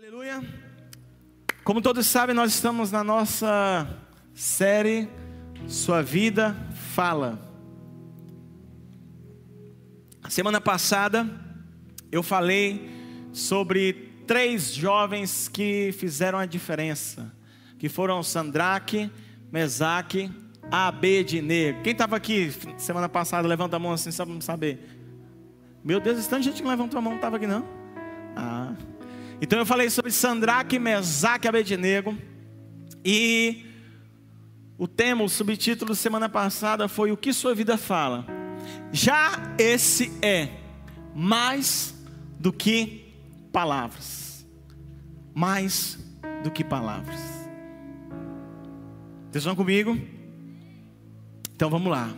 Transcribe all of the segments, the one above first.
Aleluia. Como todos sabem, nós estamos na nossa série Sua Vida Fala. A semana passada eu falei sobre três jovens que fizeram a diferença, que foram Sandraque, Mesaque, Abednego. Quem estava aqui semana passada, levanta a mão assim, só para saber. Meu Deus, tanta gente que levantou a mão, não estava aqui não? Ah. Então eu falei sobre Sandraque, Mesaque e Abednego. E o tema, o subtítulo semana passada foi O que sua vida fala. Já esse é mais do que palavras. Mais do que palavras. Estão comigo? Então vamos lá.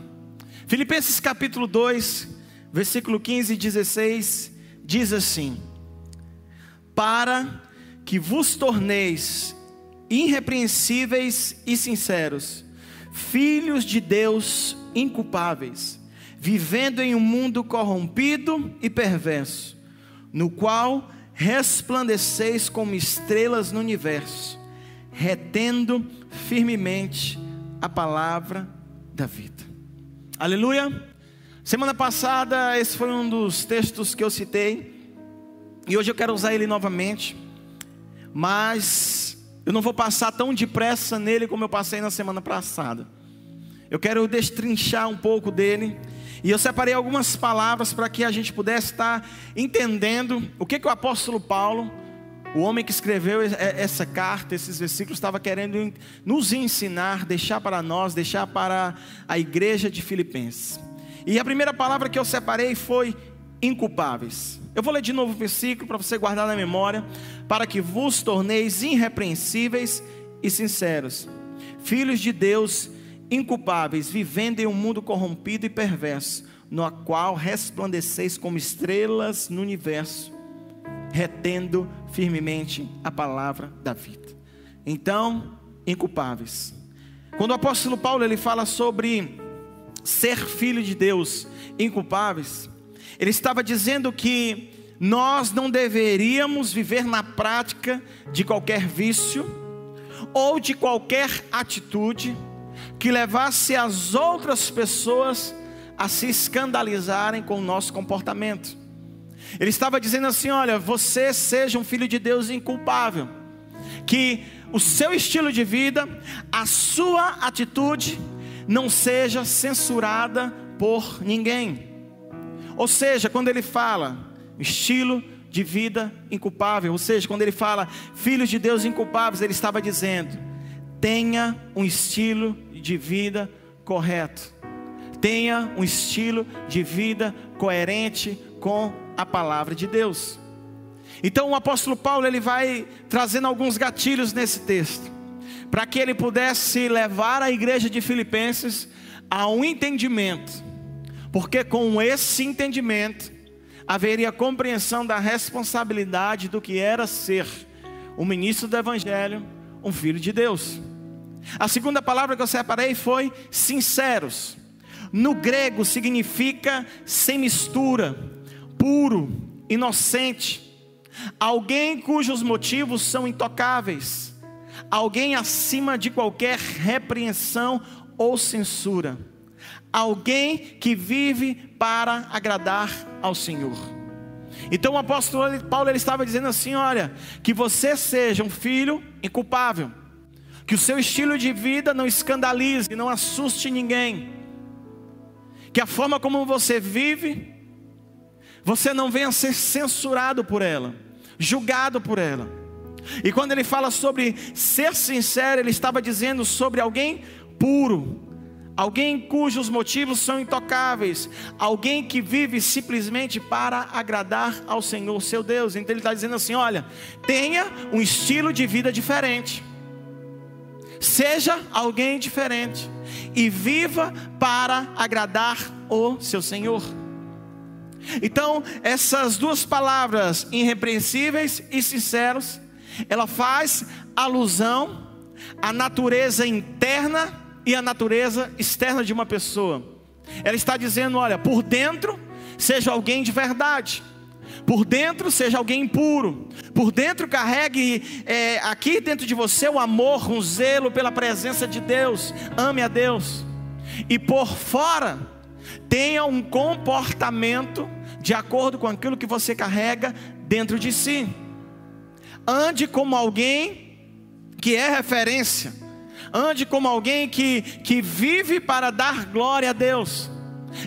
Filipenses capítulo 2, versículo 15 e 16 diz assim: para que vos torneis irrepreensíveis e sinceros, filhos de Deus inculpáveis, vivendo em um mundo corrompido e perverso, no qual resplandeceis como estrelas no universo, retendo firmemente a palavra da vida. Aleluia! Semana passada, esse foi um dos textos que eu citei e hoje eu quero usar ele novamente, mas eu não vou passar tão depressa nele como eu passei na semana passada. Eu quero destrinchar um pouco dele. E eu separei algumas palavras para que a gente pudesse estar entendendo o que, que o apóstolo Paulo, o homem que escreveu essa carta, esses versículos, estava querendo nos ensinar, deixar para nós, deixar para a igreja de Filipenses. E a primeira palavra que eu separei foi inculpáveis. Eu vou ler de novo o versículo para você guardar na memória, para que vos torneis irrepreensíveis e sinceros, filhos de Deus inculpáveis, vivendo em um mundo corrompido e perverso, no qual resplandeceis como estrelas no universo, retendo firmemente a palavra da vida. Então, inculpáveis. Quando o apóstolo Paulo ele fala sobre ser filho de Deus, inculpáveis, ele estava dizendo que nós não deveríamos viver na prática de qualquer vício ou de qualquer atitude que levasse as outras pessoas a se escandalizarem com o nosso comportamento. Ele estava dizendo assim: olha, você seja um filho de Deus inculpável, que o seu estilo de vida, a sua atitude, não seja censurada por ninguém. Ou seja, quando ele fala estilo de vida inculpável, ou seja, quando ele fala filhos de Deus inculpáveis, ele estava dizendo: tenha um estilo de vida correto, tenha um estilo de vida coerente com a palavra de Deus. Então o apóstolo Paulo ele vai trazendo alguns gatilhos nesse texto, para que ele pudesse levar a igreja de Filipenses a um entendimento porque com esse entendimento haveria compreensão da responsabilidade do que era ser um ministro do Evangelho, um filho de Deus. A segunda palavra que eu separei foi sinceros. No grego significa sem mistura, puro, inocente, alguém cujos motivos são intocáveis, alguém acima de qualquer repreensão ou censura alguém que vive para agradar ao Senhor. Então o apóstolo Paulo ele estava dizendo assim: olha, que você seja um filho inculpável, que o seu estilo de vida não escandalize, não assuste ninguém, que a forma como você vive, você não venha ser censurado por ela, julgado por ela. E quando ele fala sobre ser sincero, ele estava dizendo sobre alguém puro, alguém cujos motivos são intocáveis, alguém que vive simplesmente para agradar ao Senhor seu Deus. Então ele está dizendo assim: olha, tenha um estilo de vida diferente, seja alguém diferente e viva para agradar o seu Senhor. Então, essas duas palavras, irrepreensíveis e sinceros, ela faz alusão à natureza interna e a natureza externa de uma pessoa. Ela está dizendo: olha, por dentro, seja alguém de verdade, Por dentro seja alguém impuro. Por dentro carregue é, aqui dentro de você o amor, um zelo pela presença de Deus. Ame a Deus. E por fora tenha um comportamento de acordo com aquilo que você carrega dentro de si. Ande como alguém que é referência. Ande como alguém que, que vive para dar glória a Deus.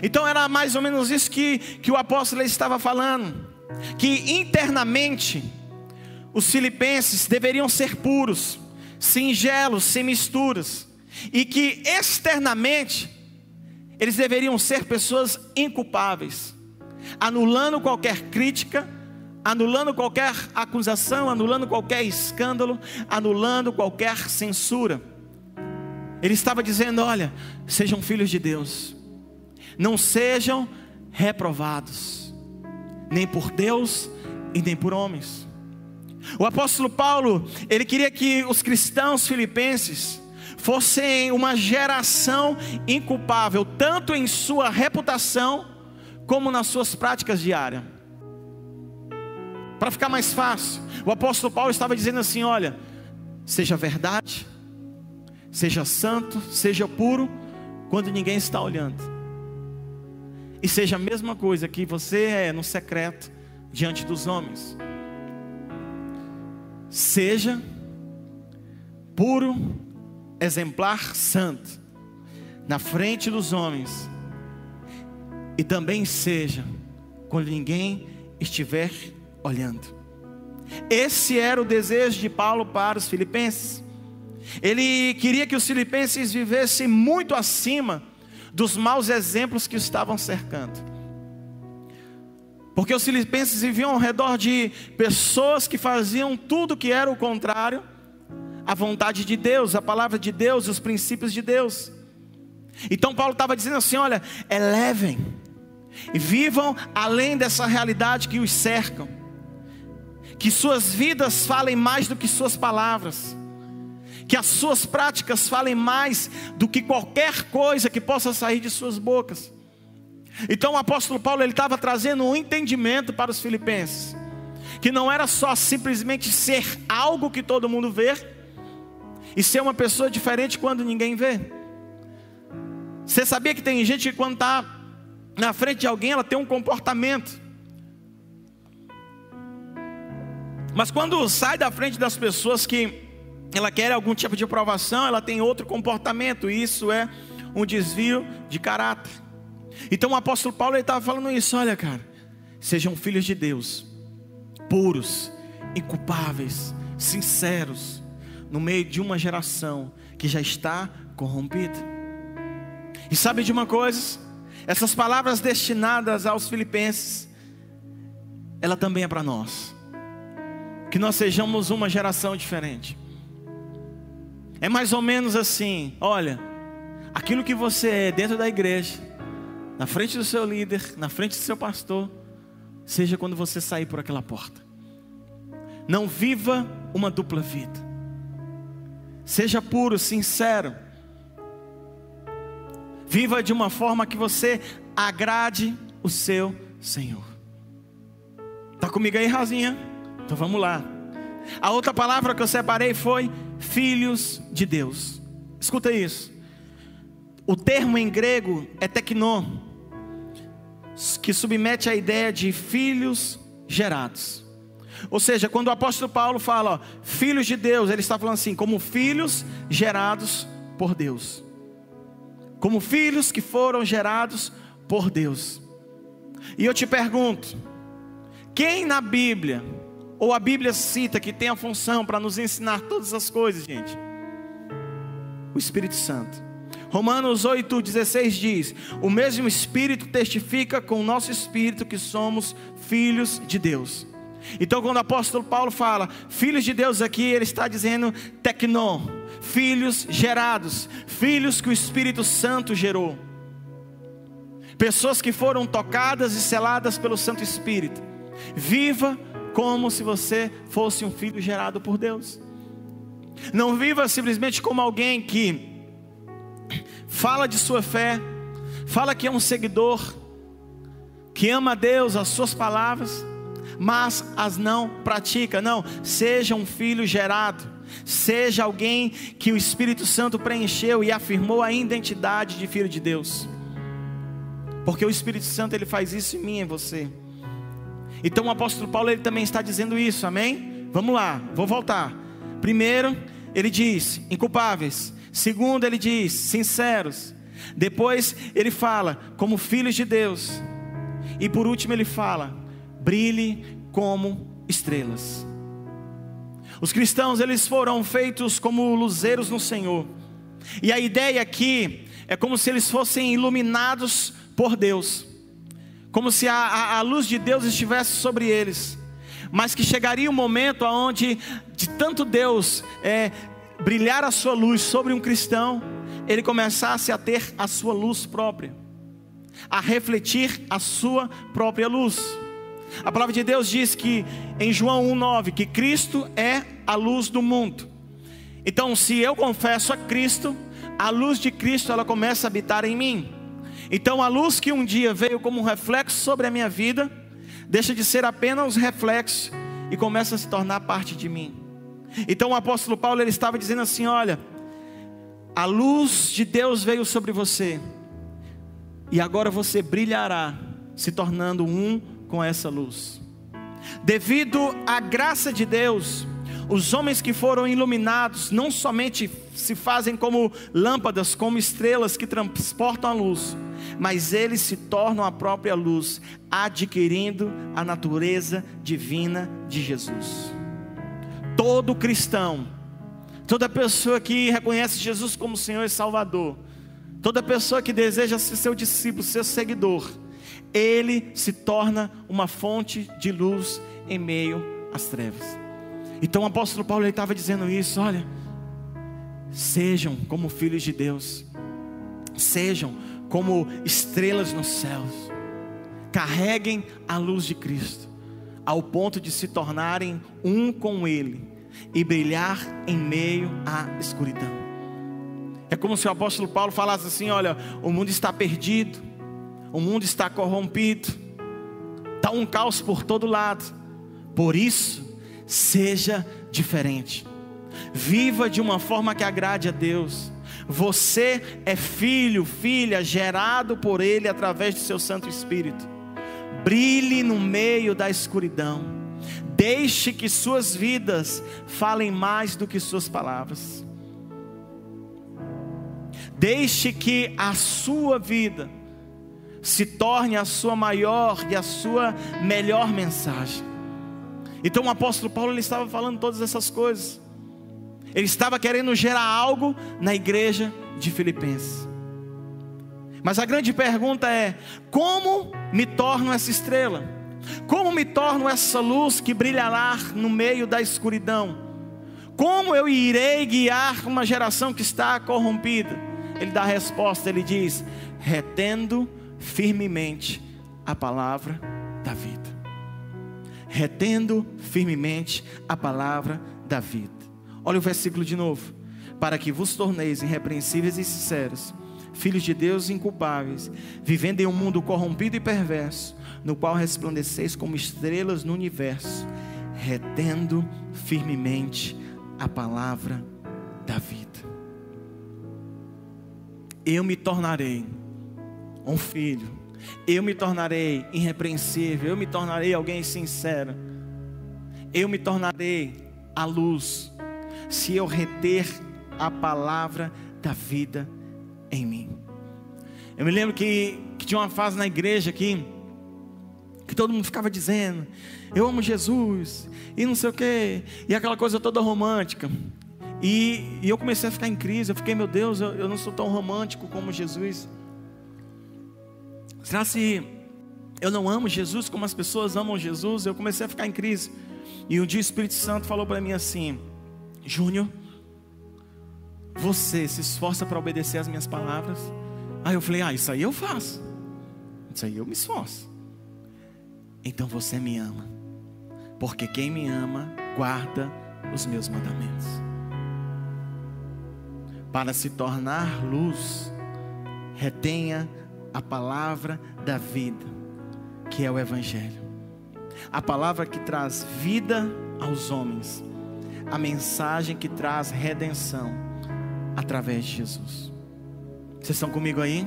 Então era mais ou menos isso que, que o apóstolo estava falando que internamente os filipenses deveriam ser puros, singelos, sem misturas, e que externamente eles deveriam ser pessoas inculpáveis, anulando qualquer crítica, anulando qualquer acusação, anulando qualquer escândalo, anulando qualquer censura. Ele estava dizendo: olha, sejam filhos de Deus, não sejam reprovados nem por Deus e nem por homens. O apóstolo Paulo, ele queria que os cristãos filipenses fossem uma geração inculpável, tanto em sua reputação, como nas suas práticas diárias. Para ficar mais fácil, o apóstolo Paulo estava dizendo assim: olha, seja verdade, seja santo, seja puro, quando ninguém está olhando e seja a mesma coisa que você é no secreto diante dos homens. Seja puro, exemplar, santo, na frente dos homens, e também seja quando ninguém estiver olhando. Esse era o desejo de Paulo para os filipenses. Ele queria que os filipenses vivessem muito acima dos maus exemplos que estavam cercando. Porque os filipenses viviam ao redor de pessoas que faziam tudo que era o contrário à vontade de Deus, a palavra de Deus, os princípios de Deus. Então Paulo estava dizendo assim: olha, elevem e vivam além dessa realidade que os cercam, que suas vidas falem mais do que suas palavras que as suas práticas falem mais do que qualquer coisa que possa sair de suas bocas. Então o apóstolo Paulo ele estava trazendo um entendimento para os filipenses, que não era só simplesmente ser algo que todo mundo vê e ser uma pessoa diferente quando ninguém vê. Você sabia que tem gente que quando está na frente de alguém ela tem um comportamento, mas quando sai da frente das pessoas que ela quer algum tipo de aprovação, ela tem outro comportamento, e isso é um desvio de caráter. Então o apóstolo Paulo estava falando isso: olha, cara, sejam filhos de Deus, puros, inculpáveis, sinceros, no meio de uma geração que já está corrompida. E sabe de uma coisa? Essas palavras destinadas aos filipenses, ela também é para nós. Que nós sejamos uma geração diferente. É mais ou menos assim: olha, aquilo que você é dentro da igreja, na frente do seu líder, na frente do seu pastor, seja quando você sair por aquela porta. Não viva uma dupla vida. Seja puro, sincero. Viva de uma forma que você agrade o seu Senhor. Está comigo aí, Razinha? Então vamos lá. A outra palavra que eu separei foi filhos de Deus. Escuta isso. O termo em grego é tecnô, que submete a ideia de filhos gerados. Ou seja, quando o apóstolo Paulo fala, ó, filhos de Deus, ele está falando assim, como filhos gerados por Deus. Como filhos que foram gerados por Deus. E eu te pergunto, quem na Bíblia ou a Bíblia cita que tem a função para nos ensinar todas as coisas, gente? O Espírito Santo. Romanos 8,16 diz: O mesmo Espírito testifica com o nosso espírito que somos filhos de Deus. Então, quando o apóstolo Paulo fala filhos de Deus aqui, ele está dizendo tecnô, filhos gerados, filhos que o Espírito Santo gerou, pessoas que foram tocadas e seladas pelo Santo Espírito. Viva como se você fosse um filho gerado por Deus. Não viva simplesmente como alguém que fala de sua fé, fala que é um seguidor, que ama a Deus, as suas palavras, mas as não pratica. Não, seja um filho gerado, seja alguém que o Espírito Santo preencheu e afirmou a identidade de filho de Deus. Porque o Espírito Santo ele faz isso em mim e em você. Então o apóstolo Paulo ele também está dizendo isso, amém? Vamos lá, vou voltar. Primeiro, ele diz: inculpáveis. Segundo, ele diz: sinceros. Depois, ele fala: como filhos de Deus. E por último, ele fala: brilhe como estrelas. Os cristãos, eles foram feitos como luzeiros no Senhor. E a ideia aqui é como se eles fossem iluminados por Deus, como se a, a, a luz de Deus estivesse sobre eles, mas que chegaria um momento onde, de tanto Deus é, brilhar a sua luz sobre um cristão, ele começasse a ter a sua luz própria, a refletir a sua própria luz. A palavra de Deus diz que em João 1,9 que Cristo é a luz do mundo. Então, se eu confesso a Cristo, a luz de Cristo ela começa a habitar em mim. Então, a luz que um dia veio como um reflexo sobre a minha vida, deixa de ser apenas reflexo e começa a se tornar parte de mim. Então, o apóstolo Paulo ele estava dizendo assim: olha, a luz de Deus veio sobre você, e agora você brilhará, se tornando um com essa luz. Devido à graça de Deus, os homens que foram iluminados não somente se fazem como lâmpadas, como estrelas que transportam a luz, mas eles se tornam a própria luz, adquirindo a natureza divina de Jesus. Todo cristão, toda pessoa que reconhece Jesus como Senhor e Salvador, toda pessoa que deseja ser seu discípulo, seu seguidor, ele se torna uma fonte de luz em meio às trevas. Então o apóstolo Paulo estava dizendo isso: olha, sejam como filhos de Deus, sejam como estrelas nos céus, carreguem a luz de Cristo, ao ponto de se tornarem um com Ele e brilhar em meio à escuridão. É como se o apóstolo Paulo falasse assim: olha, o mundo está perdido, o mundo está corrompido, está um caos por todo lado, por isso, seja diferente, viva de uma forma que agrade a Deus. Você é filho, filha, gerado por Ele através do seu Santo Espírito. Brilhe no meio da escuridão. Deixe que suas vidas falem mais do que suas palavras. Deixe que a sua vida se torne a sua maior e a sua melhor mensagem. Então o apóstolo Paulo ele estava falando todas essas coisas. Ele estava querendo gerar algo na igreja de Filipenses. Mas a grande pergunta é: como me torno essa estrela? Como me torno essa luz que brilhará no meio da escuridão? Como eu irei guiar uma geração que está corrompida? Ele dá a resposta, ele diz: retendo firmemente a palavra da vida. Retendo firmemente a palavra da vida. Olha o versículo de novo. Para que vos torneis irrepreensíveis e sinceros, filhos de Deus inculpáveis, vivendo em um mundo corrompido e perverso, no qual resplandeceis como estrelas no universo, retendo firmemente a palavra da vida. Eu me tornarei um filho. Eu me tornarei irrepreensível, eu me tornarei alguém sincero. Eu me tornarei a luz se eu reter a palavra da vida em mim. Eu me lembro que, que tinha uma fase na igreja aqui que todo mundo ficava dizendo: Eu amo Jesus, e não sei o que, e aquela coisa toda romântica. E, e, eu comecei a ficar em crise. Eu fiquei, meu Deus, eu, eu não sou tão romântico como Jesus. Será se eu não amo Jesus como as pessoas amam Jesus? Eu comecei a ficar em crise. E um dia o Espírito Santo falou para mim assim: Júnior, você se esforça para obedecer as minhas palavras? Aí eu falei: Ah, isso aí eu faço. Isso aí eu me esforço. Então você me ama, porque quem me ama guarda os meus mandamentos. Para se tornar luz, retenha a palavra da vida, que é o Evangelho. a palavra que traz vida aos homens, a mensagem que traz redenção através de Jesus. Vocês estão comigo aí?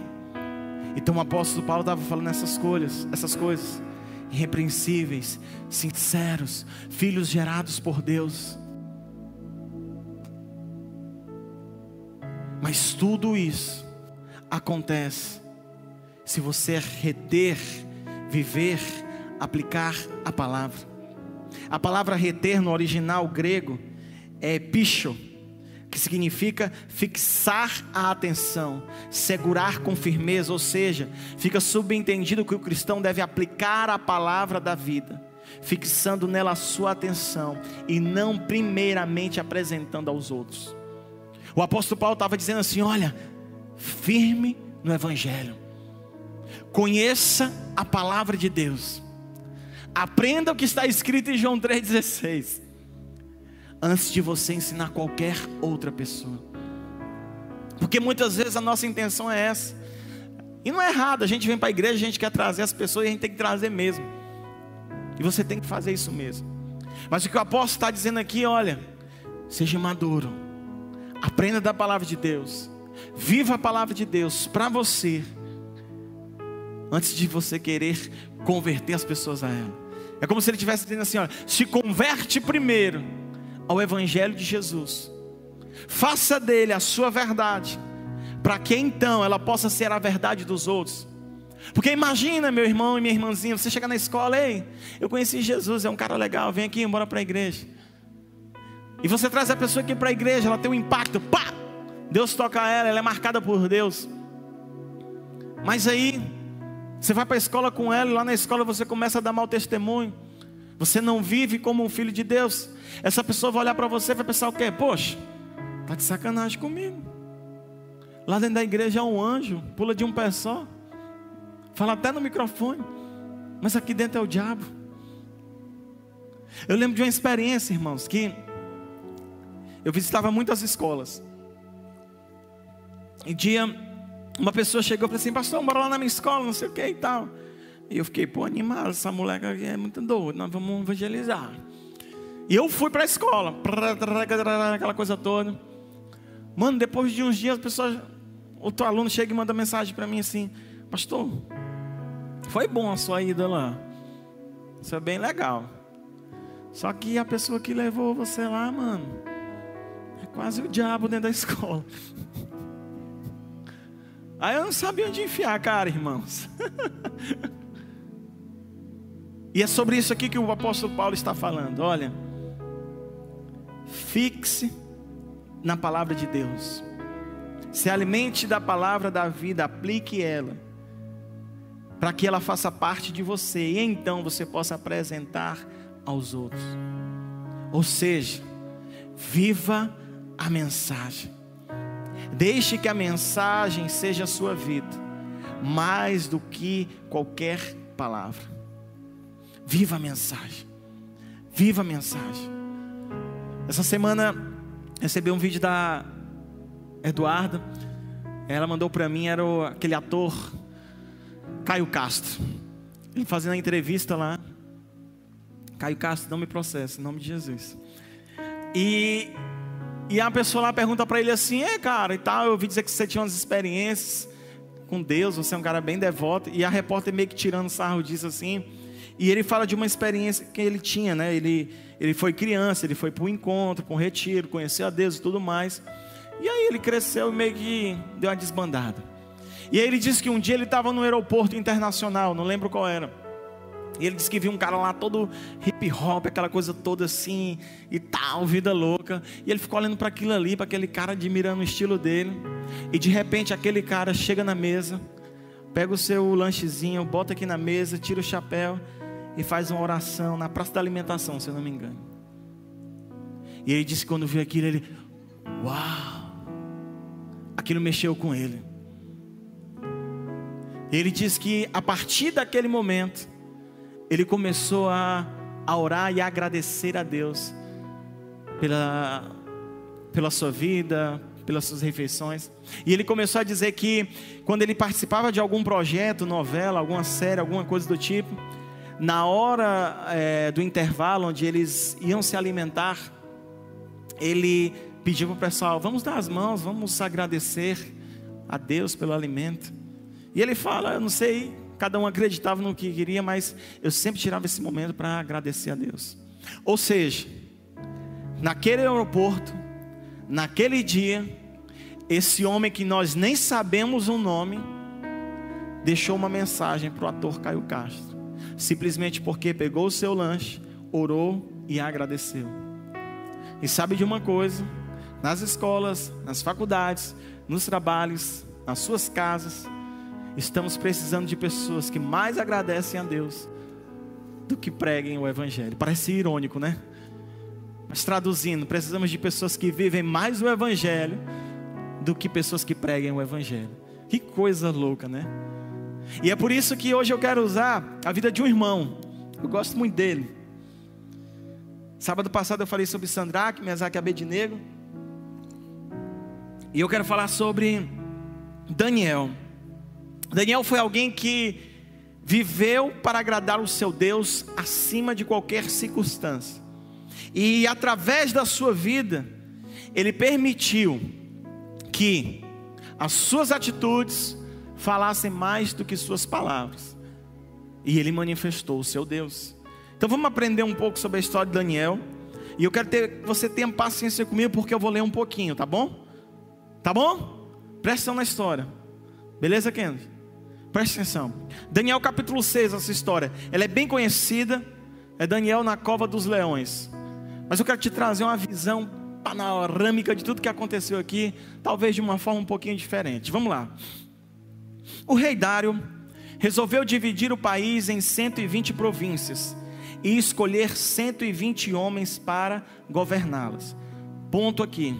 Então o apóstolo Paulo estava falando essas coisas, essas coisas irrepreensíveis, sinceros, filhos gerados por Deus. Mas tudo isso acontece se você reter, viver, aplicar a palavra. A palavra reter no original grego é picho, que significa fixar a atenção, segurar com firmeza, ou seja, fica subentendido que o cristão deve aplicar a palavra da vida, fixando nela a sua atenção e não primeiramente apresentando aos outros. O apóstolo Paulo estava dizendo assim: olha, firme no Evangelho, conheça a palavra de Deus, aprenda o que está escrito em João 3,16 antes de você ensinar qualquer outra pessoa. Porque muitas vezes a nossa intenção é essa. E não é errado, a gente vem para a igreja, a gente quer trazer as pessoas e a gente tem que trazer mesmo. E você tem que fazer isso mesmo. Mas o que o apóstolo está dizendo aqui, olha, seja maduro, aprenda da palavra de Deus, viva a palavra de Deus para você, antes de você querer converter as pessoas a ela. É como se ele estivesse dizendo assim: olha, se converte primeiro ao Evangelho de Jesus. Faça dele a sua verdade, para que então ela possa ser a verdade dos outros. Porque imagina, meu irmão e minha irmãzinha, você chega na escola, ei, eu conheci Jesus, é um cara legal, vem aqui, bora para a igreja. E você traz a pessoa aqui para a igreja, ela tem um impacto, pá! Deus toca ela, ela é marcada por Deus. Mas aí, você vai para a escola com ela, e lá na escola você começa a dar mau testemunho. Você não vive como um filho de Deus. Essa pessoa vai olhar para você e vai pensar o quê? Poxa, tá de sacanagem comigo. Lá dentro da igreja é um anjo, pula de um pé só. Fala até no microfone. Mas aqui dentro é o diabo. Eu lembro de uma experiência, irmãos, que eu visitava muitas escolas. Um dia, uma pessoa chegou e falou assim: Pastor, bora lá na minha escola, não sei o que e tal. E eu fiquei, pô, animado, essa moleca aqui é muito doida, nós vamos evangelizar. E eu fui para a escola, aquela coisa toda. Mano, depois de uns dias, a pessoa, outro aluno chega e manda mensagem para mim assim: Pastor, foi bom a sua ida lá. Isso é bem legal. Só que a pessoa que levou você lá, mano, é quase o diabo dentro da escola. Aí eu não sabia onde enfiar cara, irmãos. E é sobre isso aqui que o apóstolo Paulo está falando. Olha, fixe na palavra de Deus. Se alimente da palavra da vida, aplique ela, para que ela faça parte de você e então você possa apresentar aos outros. Ou seja, viva a mensagem. Deixe que a mensagem seja a sua vida, mais do que qualquer palavra. Viva a mensagem. Viva a mensagem. Essa semana recebi um vídeo da Eduarda. Ela mandou para mim, era aquele ator Caio Castro. Ele fazendo a entrevista lá. Caio Castro, não me processa, em nome de Jesus. E, e a pessoa lá pergunta para ele assim: É, cara, e tal, eu ouvi dizer que você tinha umas experiências com Deus, você é um cara bem devoto. E a repórter meio que tirando sarro disso assim. E ele fala de uma experiência que ele tinha, né? Ele, ele foi criança, ele foi para um encontro, para um retiro, conheceu a Deus e tudo mais. E aí ele cresceu e meio que deu uma desbandada. E aí ele disse que um dia ele estava no aeroporto internacional, não lembro qual era. E ele disse que viu um cara lá todo hip hop, aquela coisa toda assim e tal, vida louca. E ele ficou olhando para aquilo ali, para aquele cara admirando o estilo dele. E de repente aquele cara chega na mesa, pega o seu lanchezinho, bota aqui na mesa, tira o chapéu e faz uma oração na praça da alimentação, se eu não me engano. E ele disse que quando viu aquilo, ele, uau, aquilo mexeu com ele. Ele disse que a partir daquele momento, ele começou a, a orar e a agradecer a Deus pela, pela sua vida, pelas suas refeições. E ele começou a dizer que quando ele participava de algum projeto, novela, alguma série, alguma coisa do tipo, na hora é, do intervalo, onde eles iam se alimentar, ele pediu para o pessoal: vamos dar as mãos, vamos agradecer a Deus pelo alimento. E ele fala: eu não sei, cada um acreditava no que queria, mas eu sempre tirava esse momento para agradecer a Deus. Ou seja, naquele aeroporto, naquele dia, esse homem que nós nem sabemos o nome, deixou uma mensagem para o ator Caio Castro, simplesmente porque pegou o seu lanche, orou e agradeceu. E sabe de uma coisa? Nas escolas, nas faculdades, nos trabalhos, nas suas casas, estamos precisando de pessoas que mais agradecem a Deus do que preguem o Evangelho. Parece irônico, né? Mas traduzindo, precisamos de pessoas que vivem mais o Evangelho do que pessoas que preguem o Evangelho. Que coisa louca, né? E é por isso que hoje eu quero usar a vida de um irmão. Eu gosto muito dele. Sábado passado eu falei sobre Sandraque, Mesaque Abednego. E eu quero falar sobre Daniel. Daniel foi alguém que viveu para agradar o seu Deus acima de qualquer circunstância. E através da sua vida, ele permitiu que as suas atitudes falassem mais do que suas palavras. E ele manifestou o seu Deus. Então vamos aprender um pouco sobre a história de Daniel. E eu quero ter, que você tenha paciência comigo, porque eu vou ler um pouquinho, tá bom? Tá bom? Presta atenção na história. Beleza, Kennedy? Presta atenção. Daniel capítulo 6, essa história. Ela é bem conhecida. É Daniel na cova dos leões. Mas eu quero te trazer uma visão panorâmica de tudo que aconteceu aqui, talvez de uma forma um pouquinho diferente. Vamos lá. O rei Dário resolveu dividir o país em 120 províncias e escolher 120 homens para governá-las. Ponto aqui.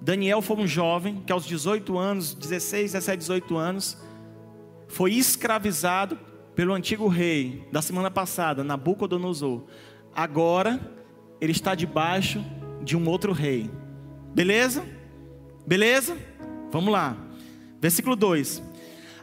Daniel foi um jovem que aos 18 anos, 16, 17, 18 anos, foi escravizado pelo antigo rei da semana passada, Nabucodonosor. Agora ele está debaixo de um outro rei. Beleza? Beleza? Vamos lá. Versículo 2: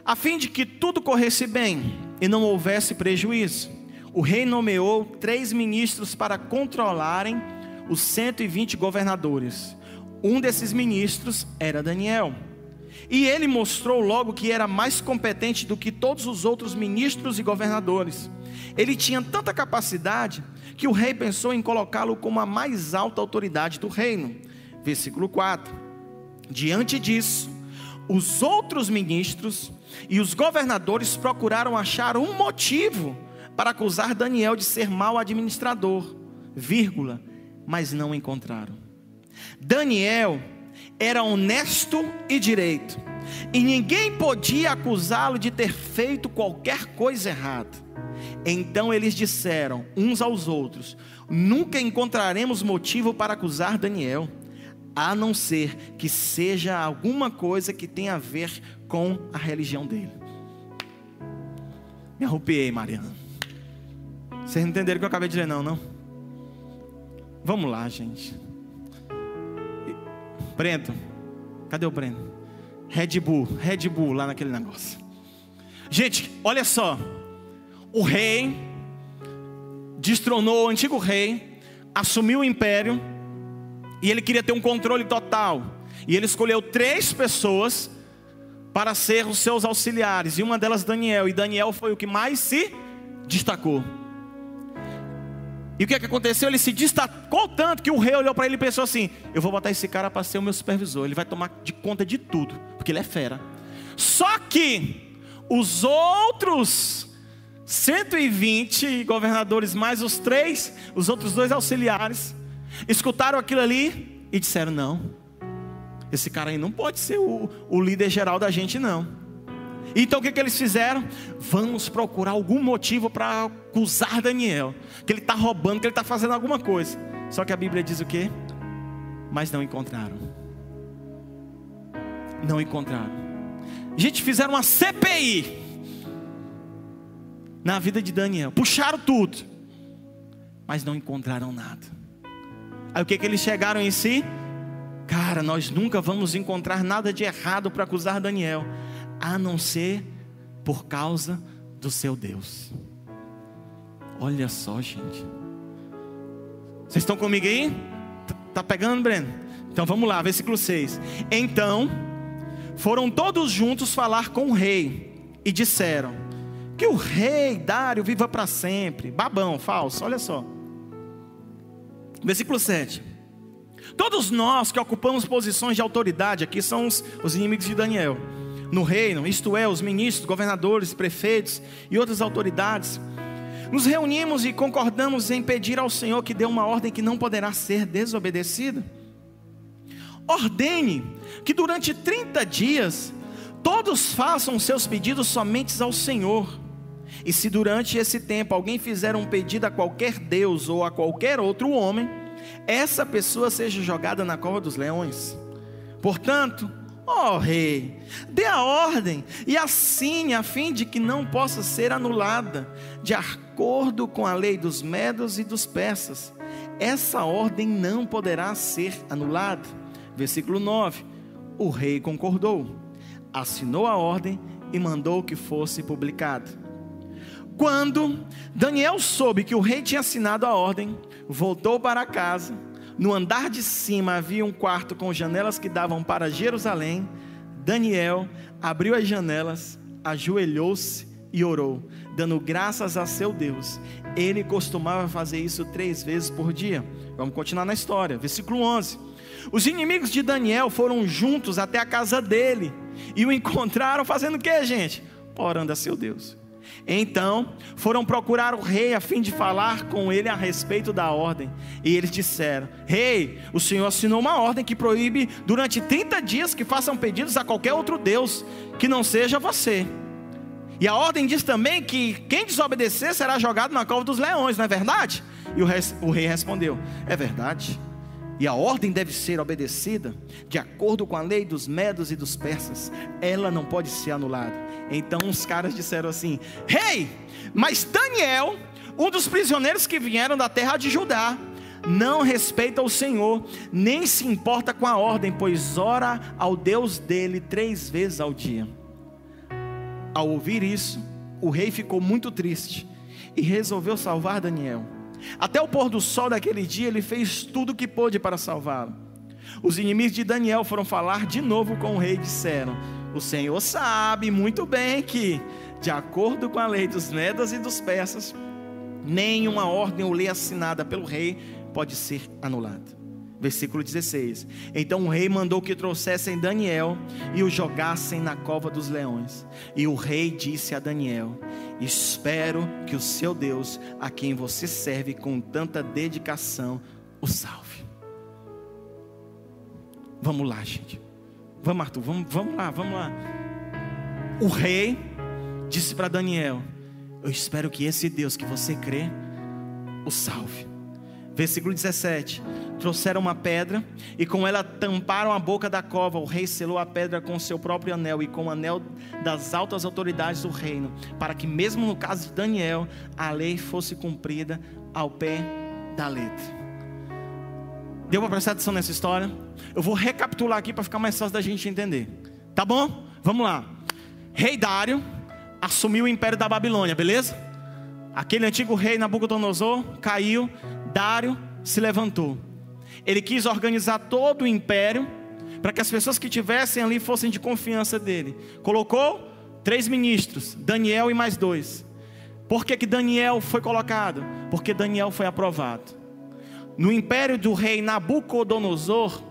A fim de que tudo corresse bem e não houvesse prejuízo, o rei nomeou três ministros para controlarem os 120 governadores. Um desses ministros era Daniel. E ele mostrou logo que era mais competente do que todos os outros ministros e governadores. Ele tinha tanta capacidade que o rei pensou em colocá-lo como a mais alta autoridade do reino. Versículo 4. Diante disso, os outros ministros e os governadores procuraram achar um motivo para acusar Daniel de ser mau administrador, vírgula, mas não encontraram. Daniel era honesto e direito, e ninguém podia acusá-lo de ter feito qualquer coisa errada. Então eles disseram uns aos outros: Nunca encontraremos motivo para acusar Daniel, a não ser que seja alguma coisa que tenha a ver com a religião dele. Me arrupiei, Mariana. Vocês não entenderam o que eu acabei de dizer, não, não? Vamos lá, gente. Brento, cadê o Breno? Red Bull, Red Bull lá naquele negócio. Gente, olha só. O rei destronou o antigo rei, assumiu o império e ele queria ter um controle total. E ele escolheu três pessoas para ser os seus auxiliares, e uma delas Daniel, e Daniel foi o que mais se destacou. E o que, é que aconteceu? Ele se destacou tanto que o rei olhou para ele e pensou assim: Eu vou botar esse cara para ser o meu supervisor. Ele vai tomar de conta de tudo, porque ele é fera. Só que os outros 120 governadores, mais os três, os outros dois auxiliares, escutaram aquilo ali e disseram: Não, esse cara aí não pode ser o, o líder geral da gente, não. Então o que, que eles fizeram? Vamos procurar algum motivo para acusar Daniel. Que ele está roubando, que ele está fazendo alguma coisa. Só que a Bíblia diz o quê? Mas não encontraram. Não encontraram. Gente, fizeram uma CPI na vida de Daniel. Puxaram tudo. Mas não encontraram nada. Aí o que, que eles chegaram em si? Cara, nós nunca vamos encontrar nada de errado para acusar Daniel a não ser por causa do seu Deus. Olha só, gente. Vocês estão comigo aí? Tá pegando, Breno? Então vamos lá, versículo 6. Então foram todos juntos falar com o rei e disseram: Que o rei Dário viva para sempre. Babão, falso, olha só. Versículo 7. Todos nós que ocupamos posições de autoridade, aqui são os, os inimigos de Daniel, no reino, isto é, os ministros, governadores, prefeitos e outras autoridades, nos reunimos e concordamos em pedir ao Senhor que dê uma ordem que não poderá ser desobedecida. Ordene que durante 30 dias todos façam seus pedidos somente ao Senhor. E se durante esse tempo alguém fizer um pedido a qualquer Deus ou a qualquer outro homem, essa pessoa seja jogada na cova dos leões. Portanto, Ó oh, rei, dê a ordem e assine a fim de que não possa ser anulada, de acordo com a lei dos medos e dos persas. Essa ordem não poderá ser anulada. Versículo 9. O rei concordou, assinou a ordem e mandou que fosse publicada. Quando Daniel soube que o rei tinha assinado a ordem, voltou para casa no andar de cima havia um quarto com janelas que davam para Jerusalém. Daniel abriu as janelas, ajoelhou-se e orou, dando graças a seu Deus. Ele costumava fazer isso três vezes por dia. Vamos continuar na história. Versículo 11. Os inimigos de Daniel foram juntos até a casa dele e o encontraram fazendo o que, gente? Orando a seu Deus. Então foram procurar o rei a fim de falar com ele a respeito da ordem. E eles disseram: Rei, o senhor assinou uma ordem que proíbe durante 30 dias que façam pedidos a qualquer outro Deus que não seja você. E a ordem diz também que quem desobedecer será jogado na cova dos leões, não é verdade? E o rei, respondeu: É verdade. E a ordem deve ser obedecida de acordo com a lei dos medos e dos persas. Ela não pode ser anulada. Então os caras disseram assim: Rei, hey, mas Daniel, um dos prisioneiros que vieram da terra de Judá, não respeita o Senhor, nem se importa com a ordem, pois ora ao Deus dele três vezes ao dia. Ao ouvir isso, o rei ficou muito triste e resolveu salvar Daniel. Até o pôr do sol daquele dia, ele fez tudo o que pôde para salvá-lo. Os inimigos de Daniel foram falar de novo com o rei e disseram: O Senhor sabe muito bem que, de acordo com a lei dos Medas e dos Persas, nenhuma ordem ou lei assinada pelo rei pode ser anulada. Versículo 16: Então o rei mandou que trouxessem Daniel e o jogassem na cova dos leões. E o rei disse a Daniel: Espero que o seu Deus, a quem você serve com tanta dedicação, o salve. Vamos lá, gente. Vamos, Arthur, vamos, vamos lá, vamos lá. O rei disse para Daniel: Eu espero que esse Deus que você crê, o salve. Versículo 17: Trouxeram uma pedra e com ela tamparam a boca da cova. O rei selou a pedra com o seu próprio anel e com o anel das altas autoridades do reino, para que, mesmo no caso de Daniel, a lei fosse cumprida ao pé da letra. Deu para prestar atenção nessa história? Eu vou recapitular aqui para ficar mais fácil da gente entender. Tá bom? Vamos lá. Rei Dário assumiu o império da Babilônia, beleza? Aquele antigo rei Nabucodonosor caiu Dário se levantou. Ele quis organizar todo o império para que as pessoas que tivessem ali fossem de confiança dele. Colocou três ministros, Daniel e mais dois. Por que, que Daniel foi colocado? Porque Daniel foi aprovado. No império do rei Nabucodonosor,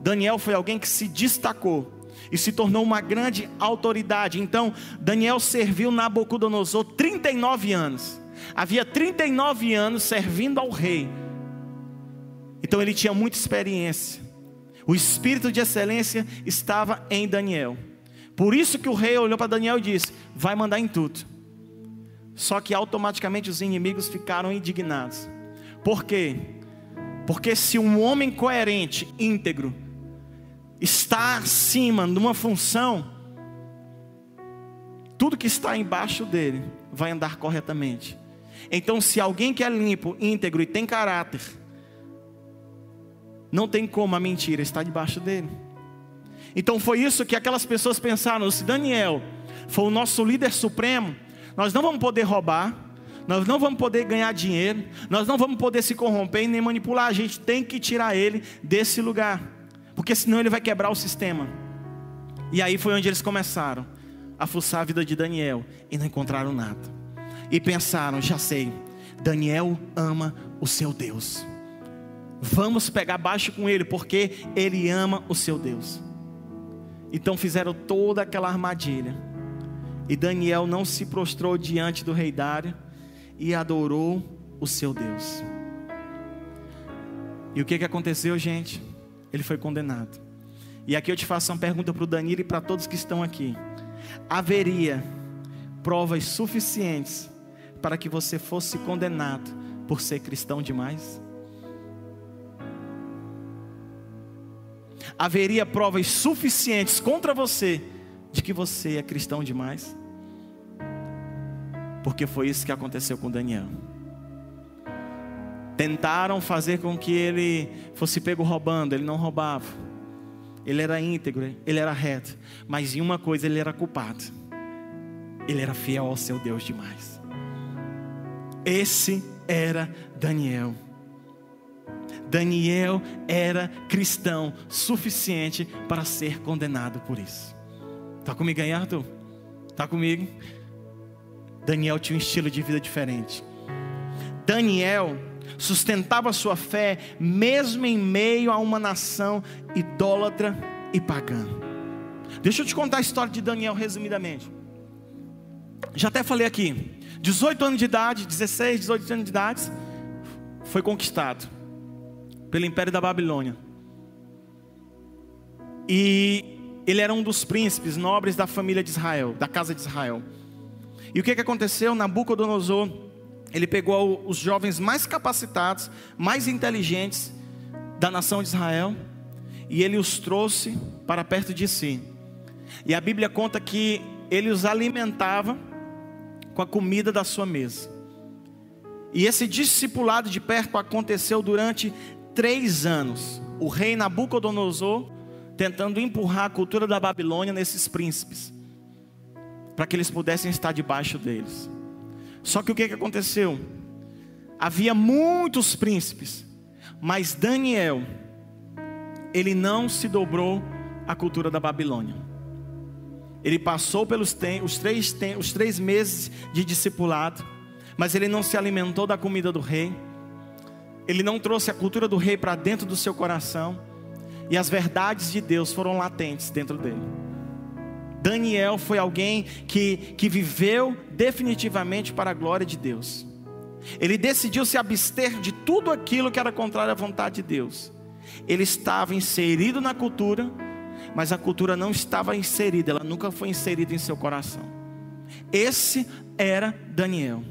Daniel foi alguém que se destacou e se tornou uma grande autoridade. Então, Daniel serviu Nabucodonosor 39 anos havia 39 anos servindo ao rei. Então ele tinha muita experiência. O espírito de excelência estava em Daniel. Por isso que o rei olhou para Daniel e disse: Vai mandar em tudo. Só que automaticamente os inimigos ficaram indignados. Por quê? Porque se um homem coerente, íntegro, está acima de uma função, tudo que está embaixo dele vai andar corretamente. Então, se alguém que é limpo, íntegro e tem caráter, não tem como a mentira estar debaixo dele. Então foi isso que aquelas pessoas pensaram: se Daniel for o nosso líder supremo, nós não vamos poder roubar, nós não vamos poder ganhar dinheiro, nós não vamos poder se corromper e nem manipular. A gente tem que tirar ele desse lugar, porque senão ele vai quebrar o sistema. E aí foi onde eles começaram a fuçar a vida de Daniel e não encontraram nada. E pensaram: já sei, Daniel ama o seu Deus. Vamos pegar baixo com ele, porque ele ama o seu Deus. Então fizeram toda aquela armadilha. E Daniel não se prostrou diante do rei Dário e adorou o seu Deus. E o que, que aconteceu, gente? Ele foi condenado. E aqui eu te faço uma pergunta para o Danilo e para todos que estão aqui: haveria provas suficientes para que você fosse condenado por ser cristão demais? Haveria provas suficientes contra você de que você é cristão demais? Porque foi isso que aconteceu com Daniel. Tentaram fazer com que ele fosse pego roubando, ele não roubava. Ele era íntegro, ele era reto, mas em uma coisa ele era culpado. Ele era fiel ao seu Deus demais. Esse era Daniel. Daniel era cristão suficiente para ser condenado por isso. Está comigo aí, Arthur? Está comigo? Daniel tinha um estilo de vida diferente. Daniel sustentava sua fé mesmo em meio a uma nação idólatra e pagã. Deixa eu te contar a história de Daniel resumidamente. Já até falei aqui. 18 anos de idade, 16, 18 anos de idade, foi conquistado pelo império da Babilônia. E ele era um dos príncipes nobres da família de Israel, da casa de Israel. E o que, que aconteceu? Nabucodonosor, ele pegou os jovens mais capacitados, mais inteligentes da nação de Israel, e ele os trouxe para perto de si. E a Bíblia conta que ele os alimentava com a comida da sua mesa. E esse discipulado de perto aconteceu durante três anos. O rei Nabucodonosor tentando empurrar a cultura da Babilônia nesses príncipes, para que eles pudessem estar debaixo deles. Só que o que, que aconteceu? Havia muitos príncipes, mas Daniel, ele não se dobrou à cultura da Babilônia. Ele passou pelos os, três, os três meses de discipulado, mas ele não se alimentou da comida do rei ele não trouxe a cultura do rei para dentro do seu coração. E as verdades de Deus foram latentes dentro dele. Daniel foi alguém que, que viveu definitivamente para a glória de Deus. Ele decidiu se abster de tudo aquilo que era contrário à vontade de Deus. Ele estava inserido na cultura, mas a cultura não estava inserida, ela nunca foi inserida em seu coração. Esse era Daniel.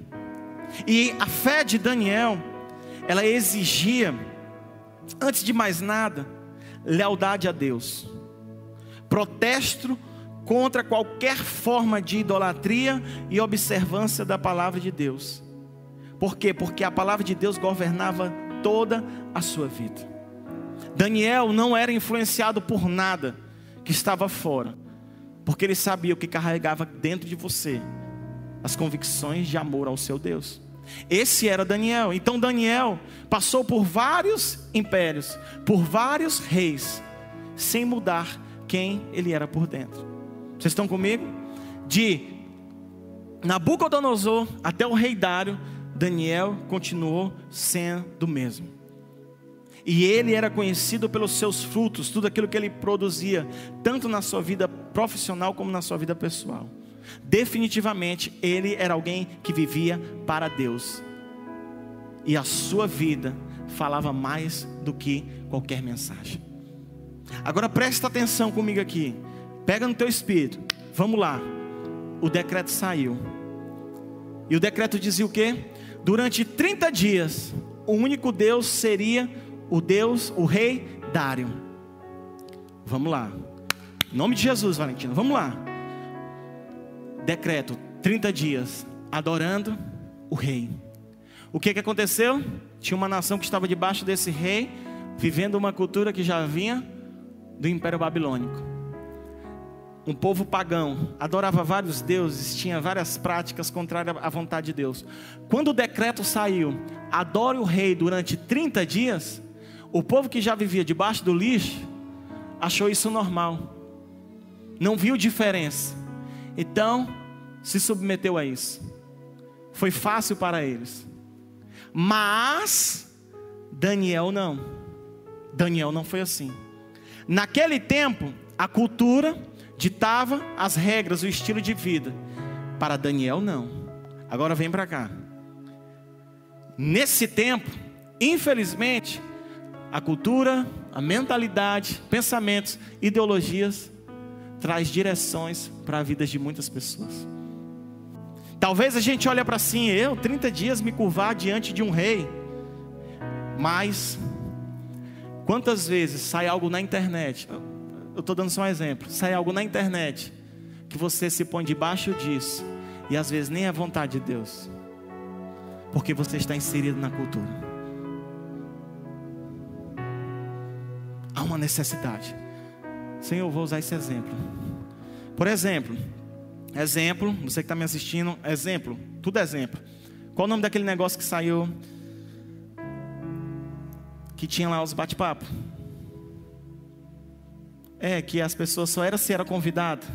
E a fé de Daniel ela exigia, antes de mais nada, lealdade a Deus, protesto contra qualquer forma de idolatria e observância da palavra de Deus. Por quê? Porque a palavra de Deus governava toda a sua vida. Daniel não era influenciado por nada que estava fora, porque ele sabia o que carregava dentro de você as convicções de amor ao seu Deus. Esse era Daniel. Então Daniel passou por vários impérios, por vários reis, sem mudar quem ele era por dentro. Vocês estão comigo? De Nabucodonosor até o rei Dário, Daniel continuou sendo o mesmo. E ele era conhecido pelos seus frutos, tudo aquilo que ele produzia, tanto na sua vida profissional como na sua vida pessoal. Definitivamente ele era alguém que vivia para Deus. E a sua vida falava mais do que qualquer mensagem. Agora presta atenção comigo aqui. Pega no teu espírito. Vamos lá. O decreto saiu. E o decreto dizia o quê? Durante 30 dias, o único Deus seria o Deus, o rei Dário. Vamos lá. Em nome de Jesus, Valentino. Vamos lá decreto, 30 dias, adorando o rei. O que, que aconteceu? Tinha uma nação que estava debaixo desse rei, vivendo uma cultura que já vinha do Império Babilônico. um povo pagão, adorava vários deuses, tinha várias práticas contrárias à vontade de Deus. Quando o decreto saiu, adore o rei durante 30 dias, o povo que já vivia debaixo do lixo achou isso normal, não viu diferença, então se submeteu a isso. Foi fácil para eles, mas Daniel não. Daniel não foi assim. Naquele tempo, a cultura ditava as regras, o estilo de vida. Para Daniel, não. Agora vem para cá. Nesse tempo, infelizmente, a cultura, a mentalidade, pensamentos, ideologias traz direções para a vida de muitas pessoas. Talvez a gente olhe para assim, eu 30 dias me curvar diante de um rei. Mas quantas vezes sai algo na internet? eu estou dando só um exemplo. Sai algo na internet que você se põe debaixo disso e às vezes nem é vontade de Deus, porque você está inserido na cultura. Uma necessidade. Senhor, eu vou usar esse exemplo. Por exemplo, exemplo, você que está me assistindo, exemplo, tudo exemplo. Qual o nome daquele negócio que saiu? Que tinha lá os bate-papos. É, que as pessoas só eram se era convidado.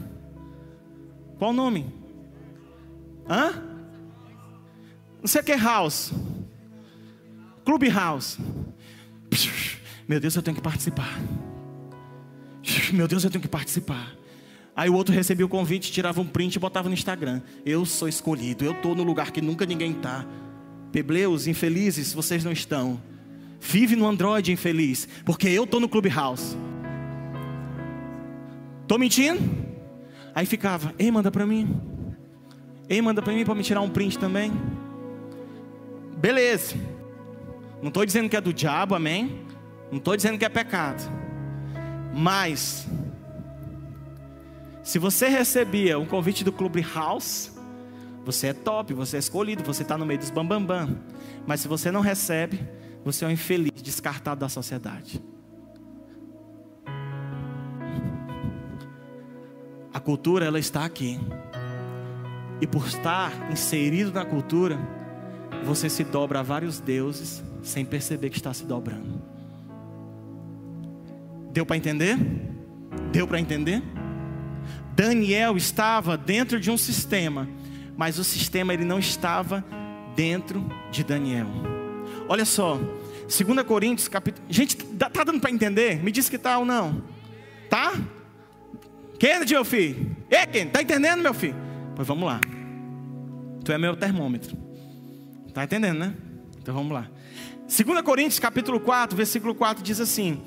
Qual o nome? Hã? Não sei o que é house. Clube house. Meu Deus, eu tenho que participar. Meu Deus, eu tenho que participar. Aí o outro recebia o convite, tirava um print e botava no Instagram. Eu sou escolhido, eu estou no lugar que nunca ninguém está. Pebleus, infelizes, vocês não estão. Vive no Android infeliz, porque eu estou no Clubhouse. Tô mentindo? Aí ficava, ei, manda para mim. Ei, manda para mim para me tirar um print também. Beleza. Não estou dizendo que é do diabo, amém? Não estou dizendo que é pecado. Mas, se você recebia um convite do Clube House, você é top, você é escolhido, você está no meio dos bambambam. Bam, bam. Mas se você não recebe, você é um infeliz, descartado da sociedade. A cultura ela está aqui. E por estar inserido na cultura, você se dobra a vários deuses sem perceber que está se dobrando. Deu para entender? Deu para entender? Daniel estava dentro de um sistema, mas o sistema ele não estava dentro de Daniel. Olha só, 2 Coríntios capítulo. Gente, tá dando para entender? Me diz que tá ou não? Tá? Kennedy, meu filho. Ei, Kennedy, tá entendendo, meu filho? Pois vamos lá. Tu é meu termômetro. Tá entendendo, né? Então vamos lá. 2 Coríntios capítulo 4, versículo 4 diz assim: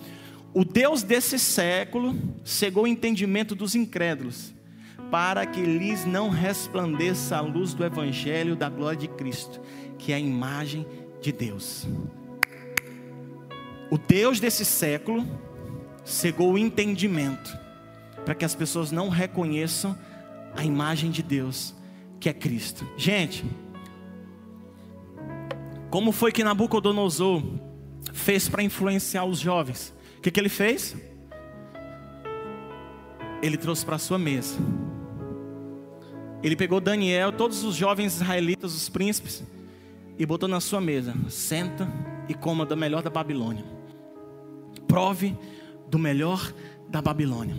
O Deus desse século cegou o entendimento dos incrédulos, para que lhes não resplandeça a luz do evangelho da glória de Cristo, que é a imagem de Deus. O Deus desse século cegou o entendimento para que as pessoas não reconheçam a imagem de Deus, que é Cristo. Gente, como foi que Nabucodonosor fez para influenciar os jovens? Que, que ele fez? Ele trouxe para a sua mesa. Ele pegou Daniel, todos os jovens israelitas, os príncipes, e botou na sua mesa. Senta e coma do melhor da Babilônia. Prove do melhor da Babilônia.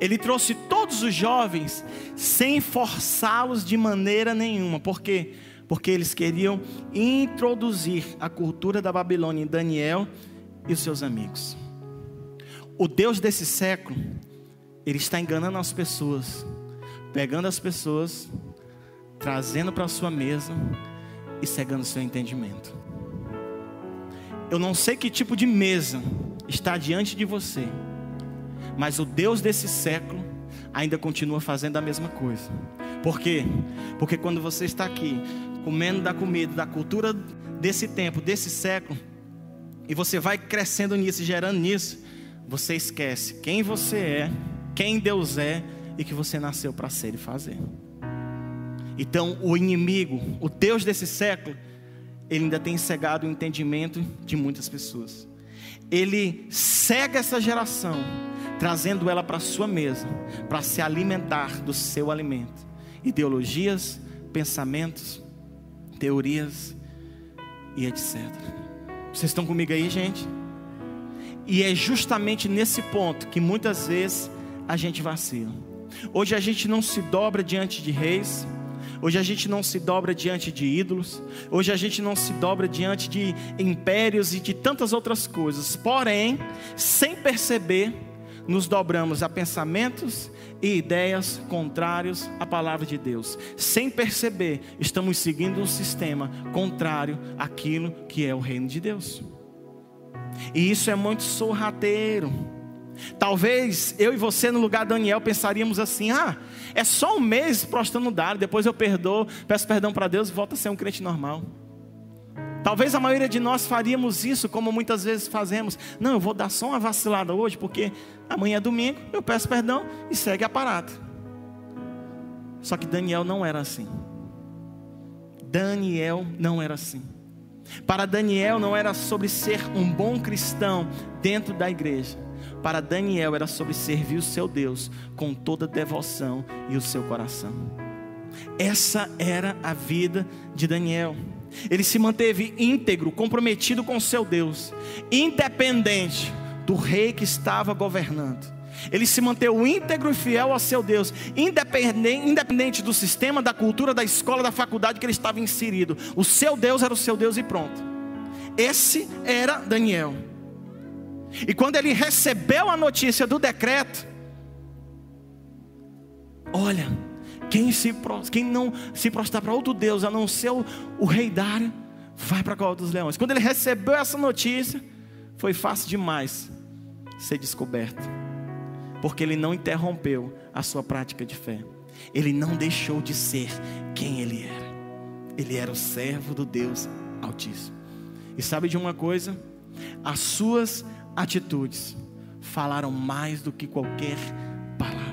Ele trouxe todos os jovens sem forçá-los de maneira nenhuma. Por quê? Porque eles queriam introduzir a cultura da Babilônia em Daniel e os seus amigos. O Deus desse século, ele está enganando as pessoas, pegando as pessoas, trazendo para a sua mesa e cegando o seu entendimento. Eu não sei que tipo de mesa está diante de você mas o Deus desse século ainda continua fazendo a mesma coisa. Por quê? Porque quando você está aqui, comendo da comida, da cultura desse tempo, desse século, e você vai crescendo nisso, gerando nisso, você esquece quem você é, quem Deus é e que você nasceu para ser e fazer. Então, o inimigo, o Deus desse século, ele ainda tem cegado o entendimento de muitas pessoas. Ele cega essa geração trazendo ela para sua mesa, para se alimentar do seu alimento. Ideologias, pensamentos, teorias e etc. Vocês estão comigo aí, gente? E é justamente nesse ponto que muitas vezes a gente vacila. Hoje a gente não se dobra diante de reis, Hoje a gente não se dobra diante de ídolos, hoje a gente não se dobra diante de impérios e de tantas outras coisas. Porém, sem perceber, nos dobramos a pensamentos e ideias contrários à palavra de Deus. Sem perceber, estamos seguindo um sistema contrário àquilo que é o reino de Deus. E isso é muito sorrateiro. Talvez eu e você, no lugar de Daniel, pensaríamos assim: ah, é só um mês prostrando dar, depois eu perdoo, peço perdão para Deus e volto a ser um crente normal. Talvez a maioria de nós faríamos isso, como muitas vezes fazemos. Não, eu vou dar só uma vacilada hoje, porque amanhã é domingo, eu peço perdão e segue a parada. Só que Daniel não era assim. Daniel não era assim. Para Daniel não era sobre ser um bom cristão dentro da igreja para Daniel era sobre servir o seu Deus com toda devoção e o seu coração. Essa era a vida de Daniel. Ele se manteve íntegro, comprometido com seu Deus, independente do rei que estava governando. Ele se manteve íntegro e fiel ao seu Deus, independente, independente do sistema, da cultura, da escola, da faculdade que ele estava inserido. O seu Deus era o seu Deus e pronto. Esse era Daniel. E quando ele recebeu a notícia do decreto, olha, quem, se, quem não se prostrar para outro Deus, a não ser o, o rei Dário, vai para a cova dos leões. Quando ele recebeu essa notícia, foi fácil demais ser descoberto, porque ele não interrompeu a sua prática de fé, ele não deixou de ser quem ele era, ele era o servo do Deus Altíssimo. E sabe de uma coisa? As suas atitudes falaram mais do que qualquer palavra.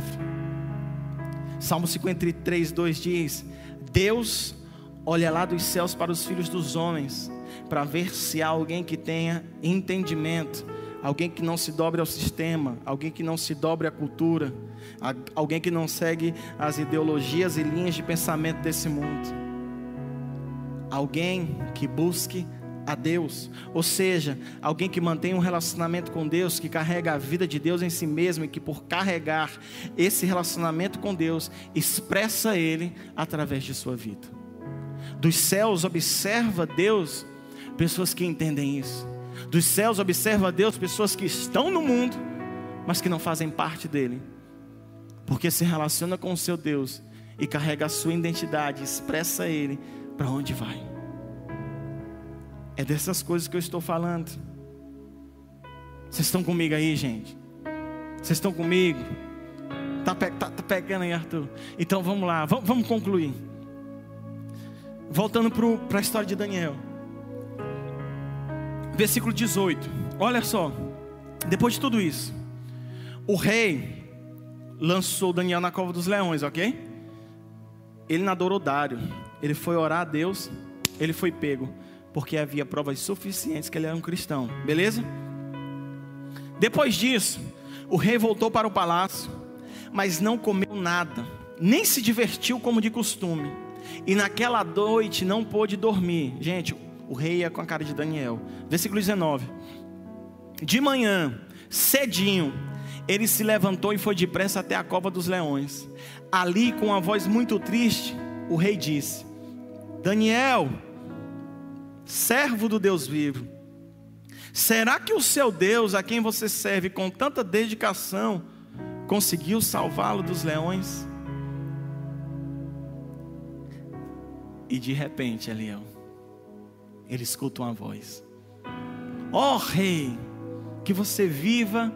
Salmo 53, 2 diz: Deus olha lá dos céus para os filhos dos homens, para ver se há alguém que tenha entendimento, alguém que não se dobre ao sistema, alguém que não se dobre à cultura, alguém que não segue as ideologias e linhas de pensamento desse mundo, alguém que busque a Deus, ou seja, alguém que mantém um relacionamento com Deus, que carrega a vida de Deus em si mesmo e que por carregar esse relacionamento com Deus, expressa ele através de sua vida. Dos céus observa Deus pessoas que entendem isso. Dos céus observa Deus pessoas que estão no mundo, mas que não fazem parte dele. Porque se relaciona com o seu Deus e carrega a sua identidade, expressa ele para onde vai. É dessas coisas que eu estou falando. Vocês estão comigo aí, gente? Vocês estão comigo? Tá, tá, tá, pegando aí, Arthur? Então vamos lá, vamos, vamos concluir. Voltando para a história de Daniel. Versículo 18. Olha só. Depois de tudo isso, o rei lançou Daniel na cova dos leões, ok? Ele não adorou Dário. Ele foi orar a Deus. Ele foi pego porque havia provas suficientes que ele era um cristão, beleza? Depois disso, o rei voltou para o palácio, mas não comeu nada, nem se divertiu como de costume. E naquela noite não pôde dormir. Gente, o rei ia com a cara de Daniel. Versículo 19. De manhã, cedinho, ele se levantou e foi depressa até a cova dos leões. Ali, com uma voz muito triste, o rei disse: Daniel, servo do Deus vivo. Será que o seu Deus, a quem você serve com tanta dedicação, conseguiu salvá-lo dos leões? E de repente, Eliel, ele escuta uma voz: Ó oh, rei, que você viva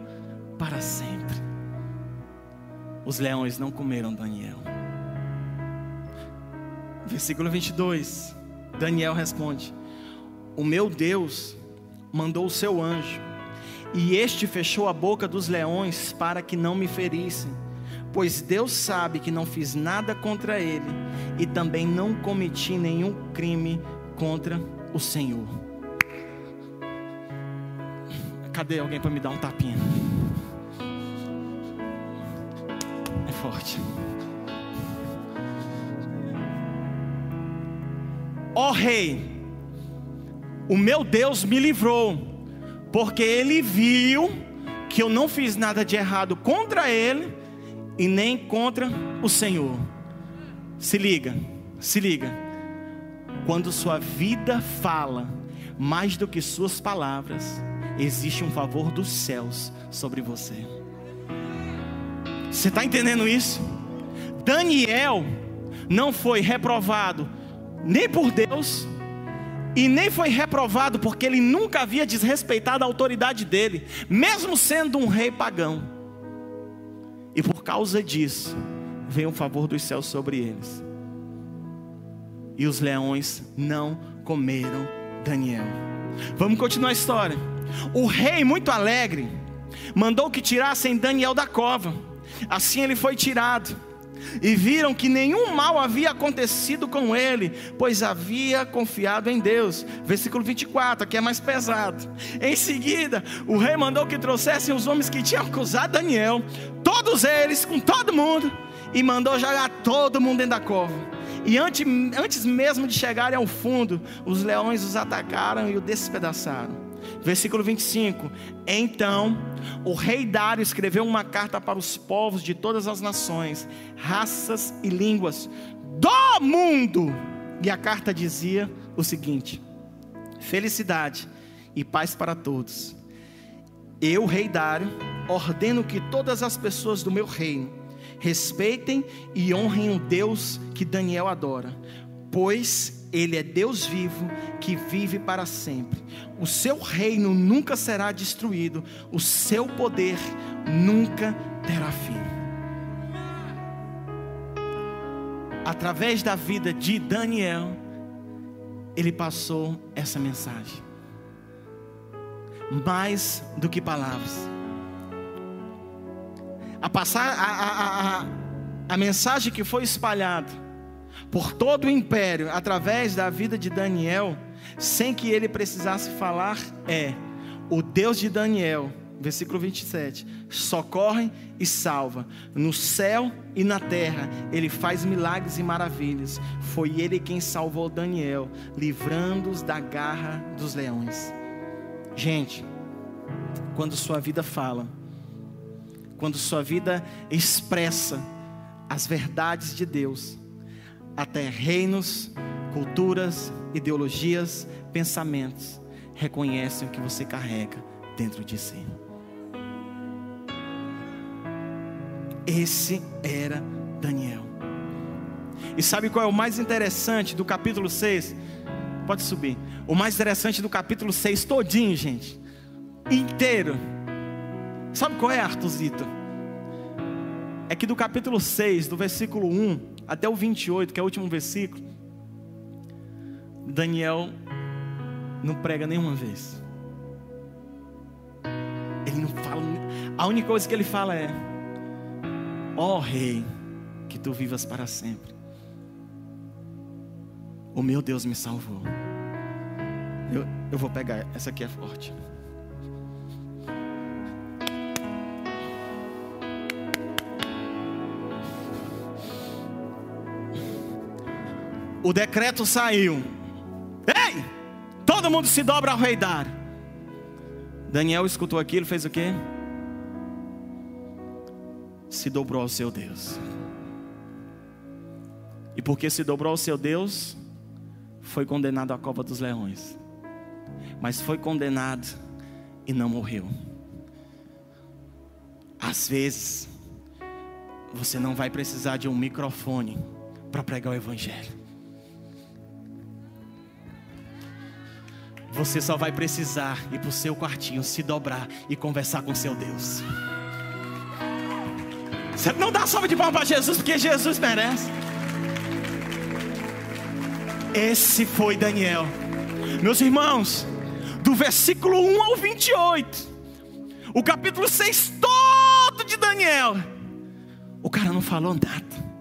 para sempre. Os leões não comeram Daniel. Versículo 22. Daniel responde: o meu Deus mandou o seu anjo, e este fechou a boca dos leões para que não me ferissem. Pois Deus sabe que não fiz nada contra ele, e também não cometi nenhum crime contra o Senhor. Cadê alguém para me dar um tapinha? forte. Ó oh, rei, o meu Deus me livrou, porque ele viu que eu não fiz nada de errado contra ele e nem contra o Senhor. Se liga, se liga. Quando sua vida fala mais do que suas palavras, existe um favor dos céus sobre você. Você está entendendo isso? Daniel não foi reprovado nem por Deus, e nem foi reprovado porque ele nunca havia desrespeitado a autoridade dele, mesmo sendo um rei pagão. E por causa disso, veio o favor dos céus sobre eles. E os leões não comeram Daniel. Vamos continuar a história. O rei, muito alegre, mandou que tirassem Daniel da cova. Assim ele foi tirado e viram que nenhum mal havia acontecido com ele, pois havia confiado em Deus. Versículo 24, aqui é mais pesado. Em seguida, o rei mandou que trouxessem os homens que tinham acusado Daniel, todos eles, com todo mundo, e mandou jogar todo mundo dentro da cova. E antes, antes mesmo de chegarem ao fundo, os leões os atacaram e o despedaçaram. Versículo 25: Então o rei Dário escreveu uma carta para os povos de todas as nações, raças e línguas do mundo. E a carta dizia o seguinte: Felicidade e paz para todos. Eu, rei Dário, ordeno que todas as pessoas do meu reino respeitem e honrem o Deus que Daniel adora, pois ele é Deus vivo que vive para sempre. O seu reino nunca será destruído, o seu poder nunca terá fim. Através da vida de Daniel, ele passou essa mensagem. Mais do que palavras. A, passar, a, a, a, a mensagem que foi espalhada por todo o império através da vida de Daniel, sem que ele precisasse falar, é: o Deus de Daniel, versículo 27, socorre e salva, no céu e na terra, ele faz milagres e maravilhas. Foi ele quem salvou Daniel, livrando-os da garra dos leões. Gente, quando sua vida fala, quando sua vida expressa as verdades de Deus, até reinos, culturas, ideologias, pensamentos reconhecem o que você carrega dentro de si. Esse era Daniel. E sabe qual é o mais interessante do capítulo 6? Pode subir. O mais interessante do capítulo 6 todinho, gente. Inteiro. Sabe qual é, Artuzito? É que do capítulo 6, do versículo 1 até o 28, que é o último versículo, Daniel não prega nenhuma vez. Ele não fala. A única coisa que ele fala é: Ó oh, Rei, que tu vivas para sempre. O meu Deus me salvou. Eu, eu vou pegar, essa aqui é forte. O decreto saiu. Ei! Todo mundo se dobra ao rei Dar. Daniel escutou aquilo, fez o quê? Se dobrou ao seu Deus. E porque se dobrou ao seu Deus, foi condenado à cova dos leões. Mas foi condenado e não morreu. Às vezes, você não vai precisar de um microfone para pregar o Evangelho. Você só vai precisar ir para o seu quartinho, se dobrar e conversar com seu Deus. Você não dá salva de palmas para Jesus, porque Jesus merece. Esse foi Daniel. Meus irmãos, do versículo 1 ao 28, o capítulo 6 todo de Daniel, o cara não falou nada.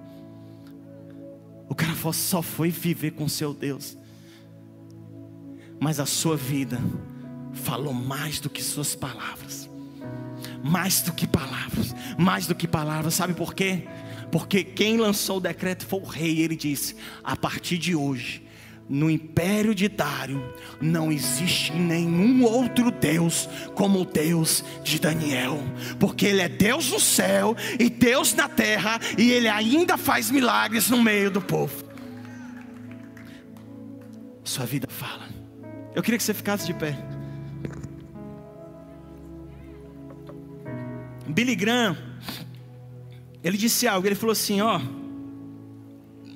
O cara só foi viver com seu Deus mas a sua vida falou mais do que suas palavras. Mais do que palavras, mais do que palavras, sabe por quê? Porque quem lançou o decreto foi o rei. Ele disse: a partir de hoje, no império de Dário, não existe nenhum outro Deus como o Deus de Daniel, porque Ele é Deus no céu e Deus na terra, e Ele ainda faz milagres no meio do povo. Sua vida fala. Eu queria que você ficasse de pé. Billy Graham, ele disse algo, ele falou assim: ó,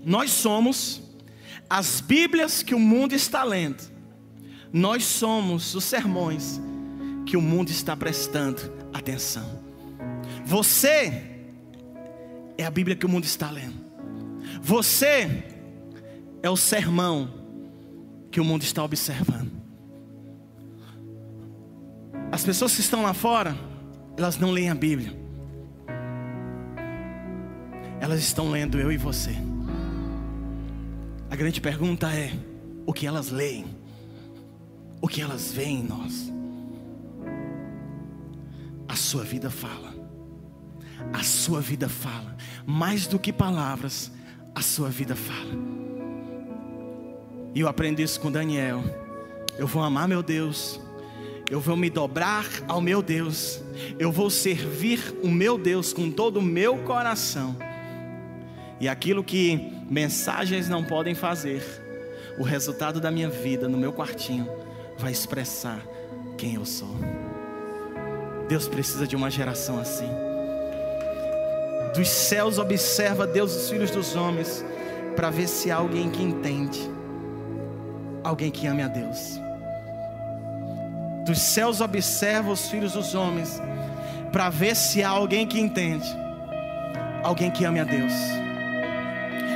nós somos as Bíblias que o mundo está lendo, nós somos os sermões que o mundo está prestando atenção. Você é a Bíblia que o mundo está lendo. Você é o sermão que o mundo está observando. As pessoas que estão lá fora, elas não leem a Bíblia. Elas estão lendo eu e você. A grande pergunta é: o que elas leem? O que elas veem em nós? A sua vida fala. A sua vida fala. Mais do que palavras, a sua vida fala. E eu aprendi isso com Daniel. Eu vou amar meu Deus. Eu vou me dobrar ao meu Deus. Eu vou servir o meu Deus com todo o meu coração. E aquilo que mensagens não podem fazer, o resultado da minha vida no meu quartinho vai expressar quem eu sou. Deus precisa de uma geração assim. Dos céus observa Deus os filhos dos homens para ver se há alguém que entende, alguém que ame a Deus. Dos céus observa os filhos dos homens para ver se há alguém que entende, alguém que ame a Deus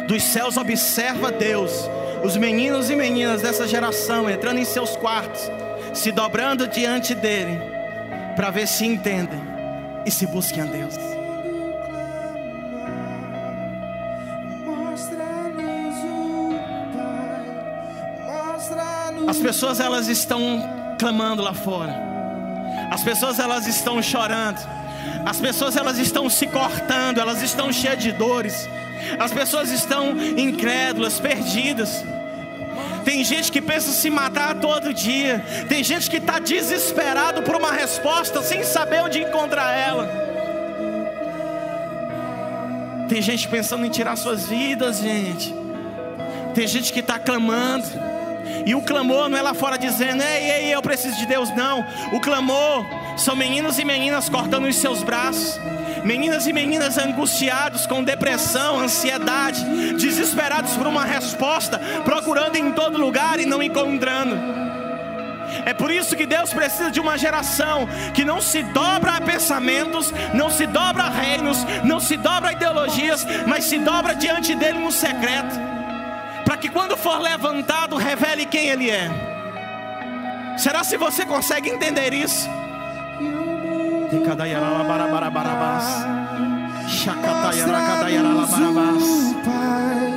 dos céus observa Deus, os meninos e meninas dessa geração entrando em seus quartos, se dobrando diante dele, para ver se entendem e se busquem a Deus. As pessoas elas estão clamando lá fora. As pessoas elas estão chorando. As pessoas elas estão se cortando, elas estão cheias de dores. As pessoas estão incrédulas, perdidas. Tem gente que pensa se matar todo dia. Tem gente que está desesperado por uma resposta sem saber onde encontrar ela. Tem gente pensando em tirar suas vidas, gente. Tem gente que está clamando. E o clamor não é lá fora dizendo, ei, ei, eu preciso de Deus, não. O clamor são meninos e meninas cortando os seus braços meninas e meninas angustiados com depressão, ansiedade, desesperados por uma resposta, procurando em todo lugar e não encontrando. É por isso que Deus precisa de uma geração que não se dobra a pensamentos, não se dobra a reinos, não se dobra a ideologias, mas se dobra diante dele no secreto, para que quando for levantado, revele quem ele é. Será se você consegue entender isso?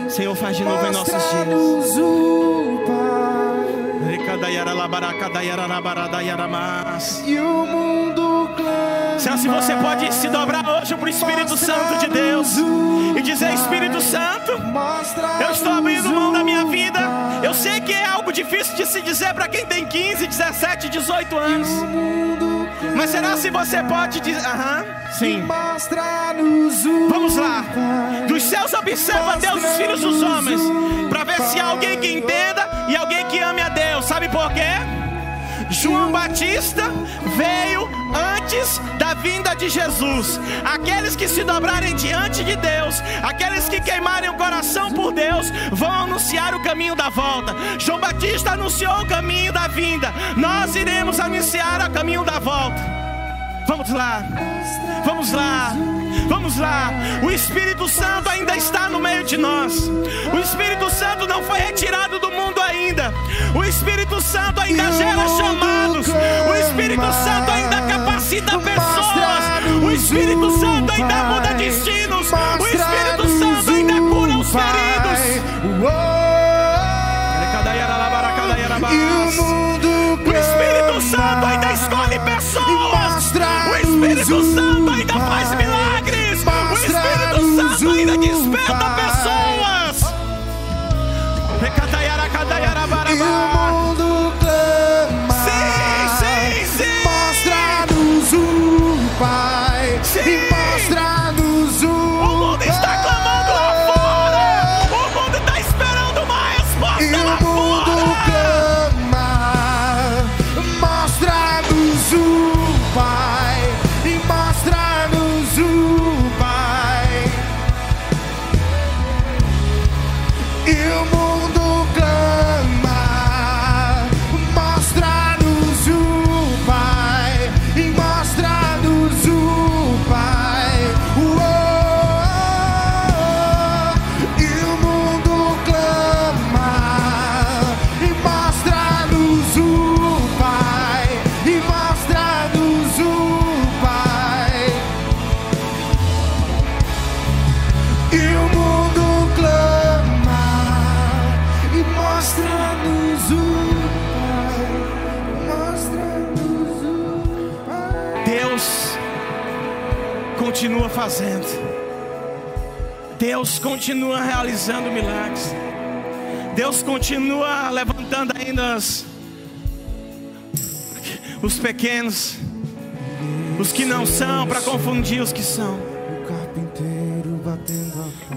Senhor, faz de novo em nossos dias. E o mundo Será se você pode se dobrar hoje para o Espírito Santo de Deus e dizer: Espírito Santo, eu estou abrindo mão da minha vida. Eu sei que é algo difícil de se dizer para quem tem 15, 17, 18 anos. Mas será se você pode dizer, aham, sim. Vamos lá. Dos céus observa Deus os filhos dos homens, para ver se há alguém que entenda e alguém que ame a Deus. Sabe por quê? João Batista veio antes da vinda de Jesus. Aqueles que se dobrarem diante de Deus, aqueles que queimarem o coração por Deus, vão anunciar o caminho da volta. João Batista anunciou o caminho da vinda. Nós iremos anunciar o caminho da volta. Vamos lá. Vamos lá. Vamos lá. O Espírito Santo ainda está no meio de nós. O Espírito Santo não foi retirado do mundo ainda. O Espírito Santo ainda gera chamados. O Espírito Santo ainda capacita pessoas. O Espírito Santo ainda muda destinos. O Espírito Santo ainda cura os feridos. Espírito Santo ainda faz milagres. O Espírito Santo ainda desperta pessoas. Recataiara, catayara, barabá. Eu. o. fazendo. Deus continua realizando milagres. Deus continua levantando ainda os, os pequenos, os que não são, para confundir os que são.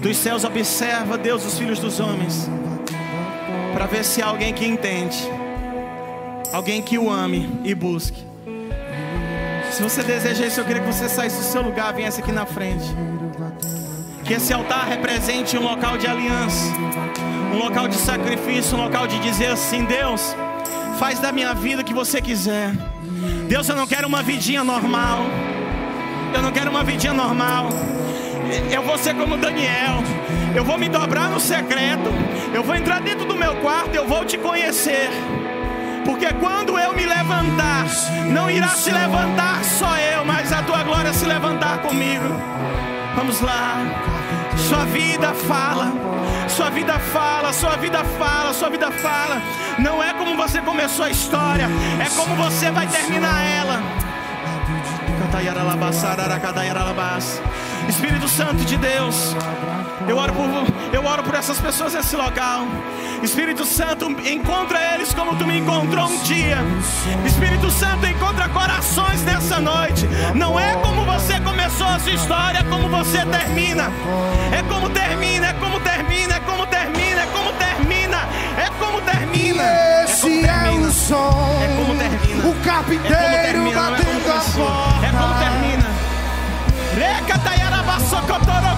Dos céus observa Deus os filhos dos homens, para ver se há alguém que entende, alguém que o ame e busque. Se você deseja isso, eu queria que você saísse do seu lugar, viesse aqui na frente. Que esse altar represente um local de aliança, um local de sacrifício, um local de dizer assim: Deus, faz da minha vida o que você quiser. Deus, eu não quero uma vidinha normal. Eu não quero uma vidinha normal. Eu vou ser como Daniel. Eu vou me dobrar no secreto. Eu vou entrar dentro do meu quarto. Eu vou te conhecer. Porque quando eu me levantar, não irá se levantar só eu, mas a tua glória se levantar comigo. Vamos lá. Sua vida fala. Sua vida fala, sua vida fala, sua vida fala. Não é como você começou a história, é como você vai terminar ela. Espírito Santo de Deus, eu oro, por, eu oro por essas pessoas nesse local. Espírito Santo, encontra eles como tu me encontrou um dia. Espírito Santo, encontra corações nessa noite. Não é como você começou a sua história, é como você termina. É como termina, é como termina, é como termina, é como termina, é como termina. É Esse é, o som. É como termina. O carpinteiro é batendo a porta. É como termina. Recatayarabassocotorogodoyeremanarabás.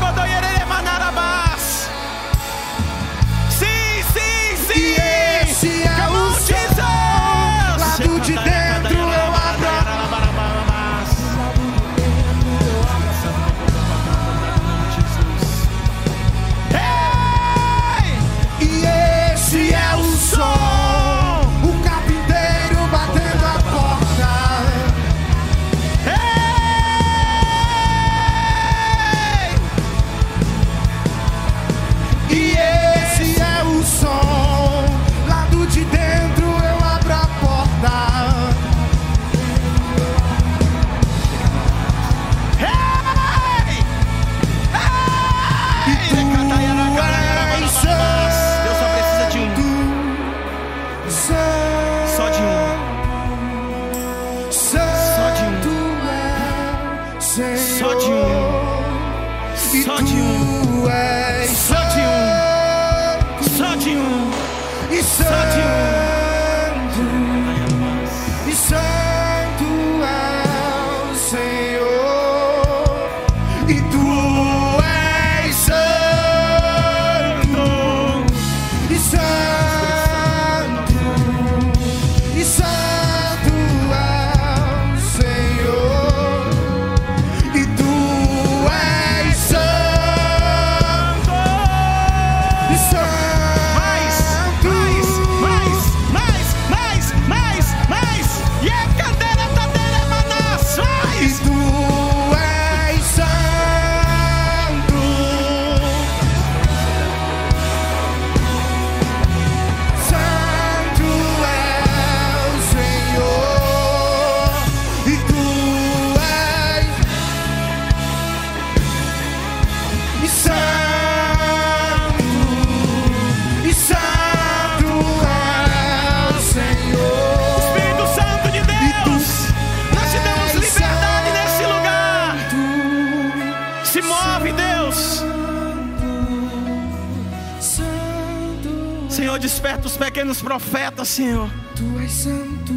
Senhor. Tu és santo,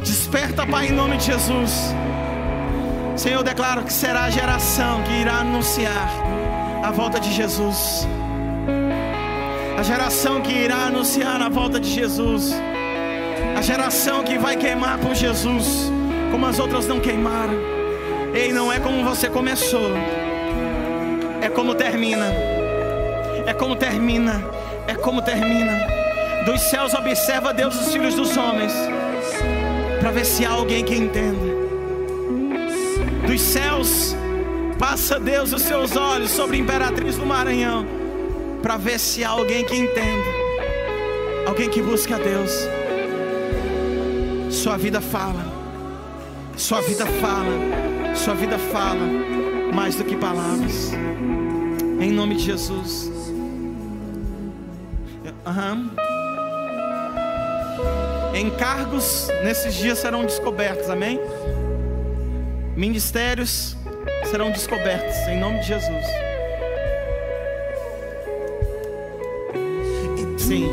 Desperta, Pai, em nome de Jesus. Senhor, eu declaro que será a geração que irá anunciar a volta de Jesus. A geração que irá anunciar a volta de Jesus. A geração que vai queimar por Jesus, como as outras não queimaram. Ei, não é como você começou, é como termina. É como termina, é como termina. Dos céus observa Deus os filhos dos homens, para ver se há alguém que entenda. Dos céus passa Deus os seus olhos sobre a imperatriz do Maranhão, para ver se há alguém que entenda, alguém que busca a Deus. Sua vida fala, sua vida fala, Sua vida fala mais do que palavras. Em nome de Jesus. Aham. Encargos nesses dias serão descobertos, amém? Ministérios serão descobertos, em nome de Jesus. Sim.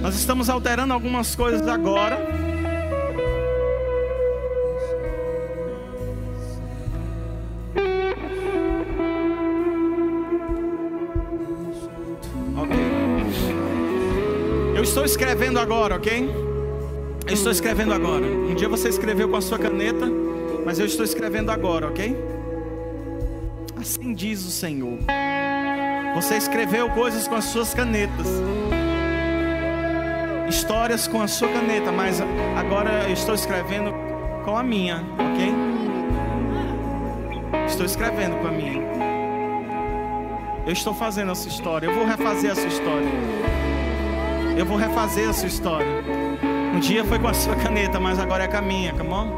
Nós estamos alterando algumas coisas agora. Escrevendo agora, ok? Eu estou escrevendo agora. Um dia você escreveu com a sua caneta, mas eu estou escrevendo agora, ok? Assim diz o Senhor. Você escreveu coisas com as suas canetas, histórias com a sua caneta, mas agora eu estou escrevendo com a minha, ok? Estou escrevendo com a minha. Eu estou fazendo essa história. Eu vou refazer essa história. Eu vou refazer essa história. Um dia foi com a sua caneta, mas agora é com a minha, come on?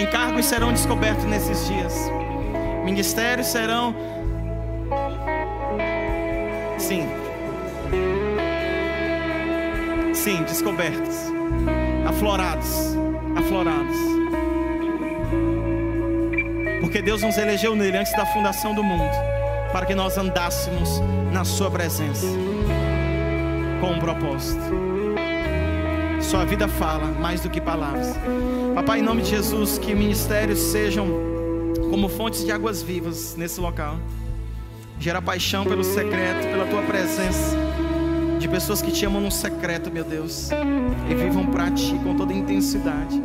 Encargos serão descobertos nesses dias. Ministérios serão. Sim. Sim, descobertos. Aflorados. Aflorados. Porque Deus nos elegeu nele antes da fundação do mundo. Para que nós andássemos na Sua presença. Com um propósito. Sua vida fala mais do que palavras. Papai, em nome de Jesus, que ministérios sejam como fontes de águas vivas nesse local. Gera paixão pelo secreto, pela tua presença. De pessoas que te amam no secreto, meu Deus. E vivam para ti com toda intensidade.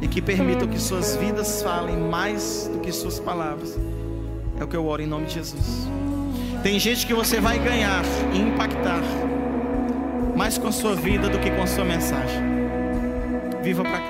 E que permitam que suas vidas falem mais do que suas palavras. É o que eu oro em nome de Jesus. Tem gente que você vai ganhar e impactar mais com sua vida do que com sua mensagem. Viva para Cristo.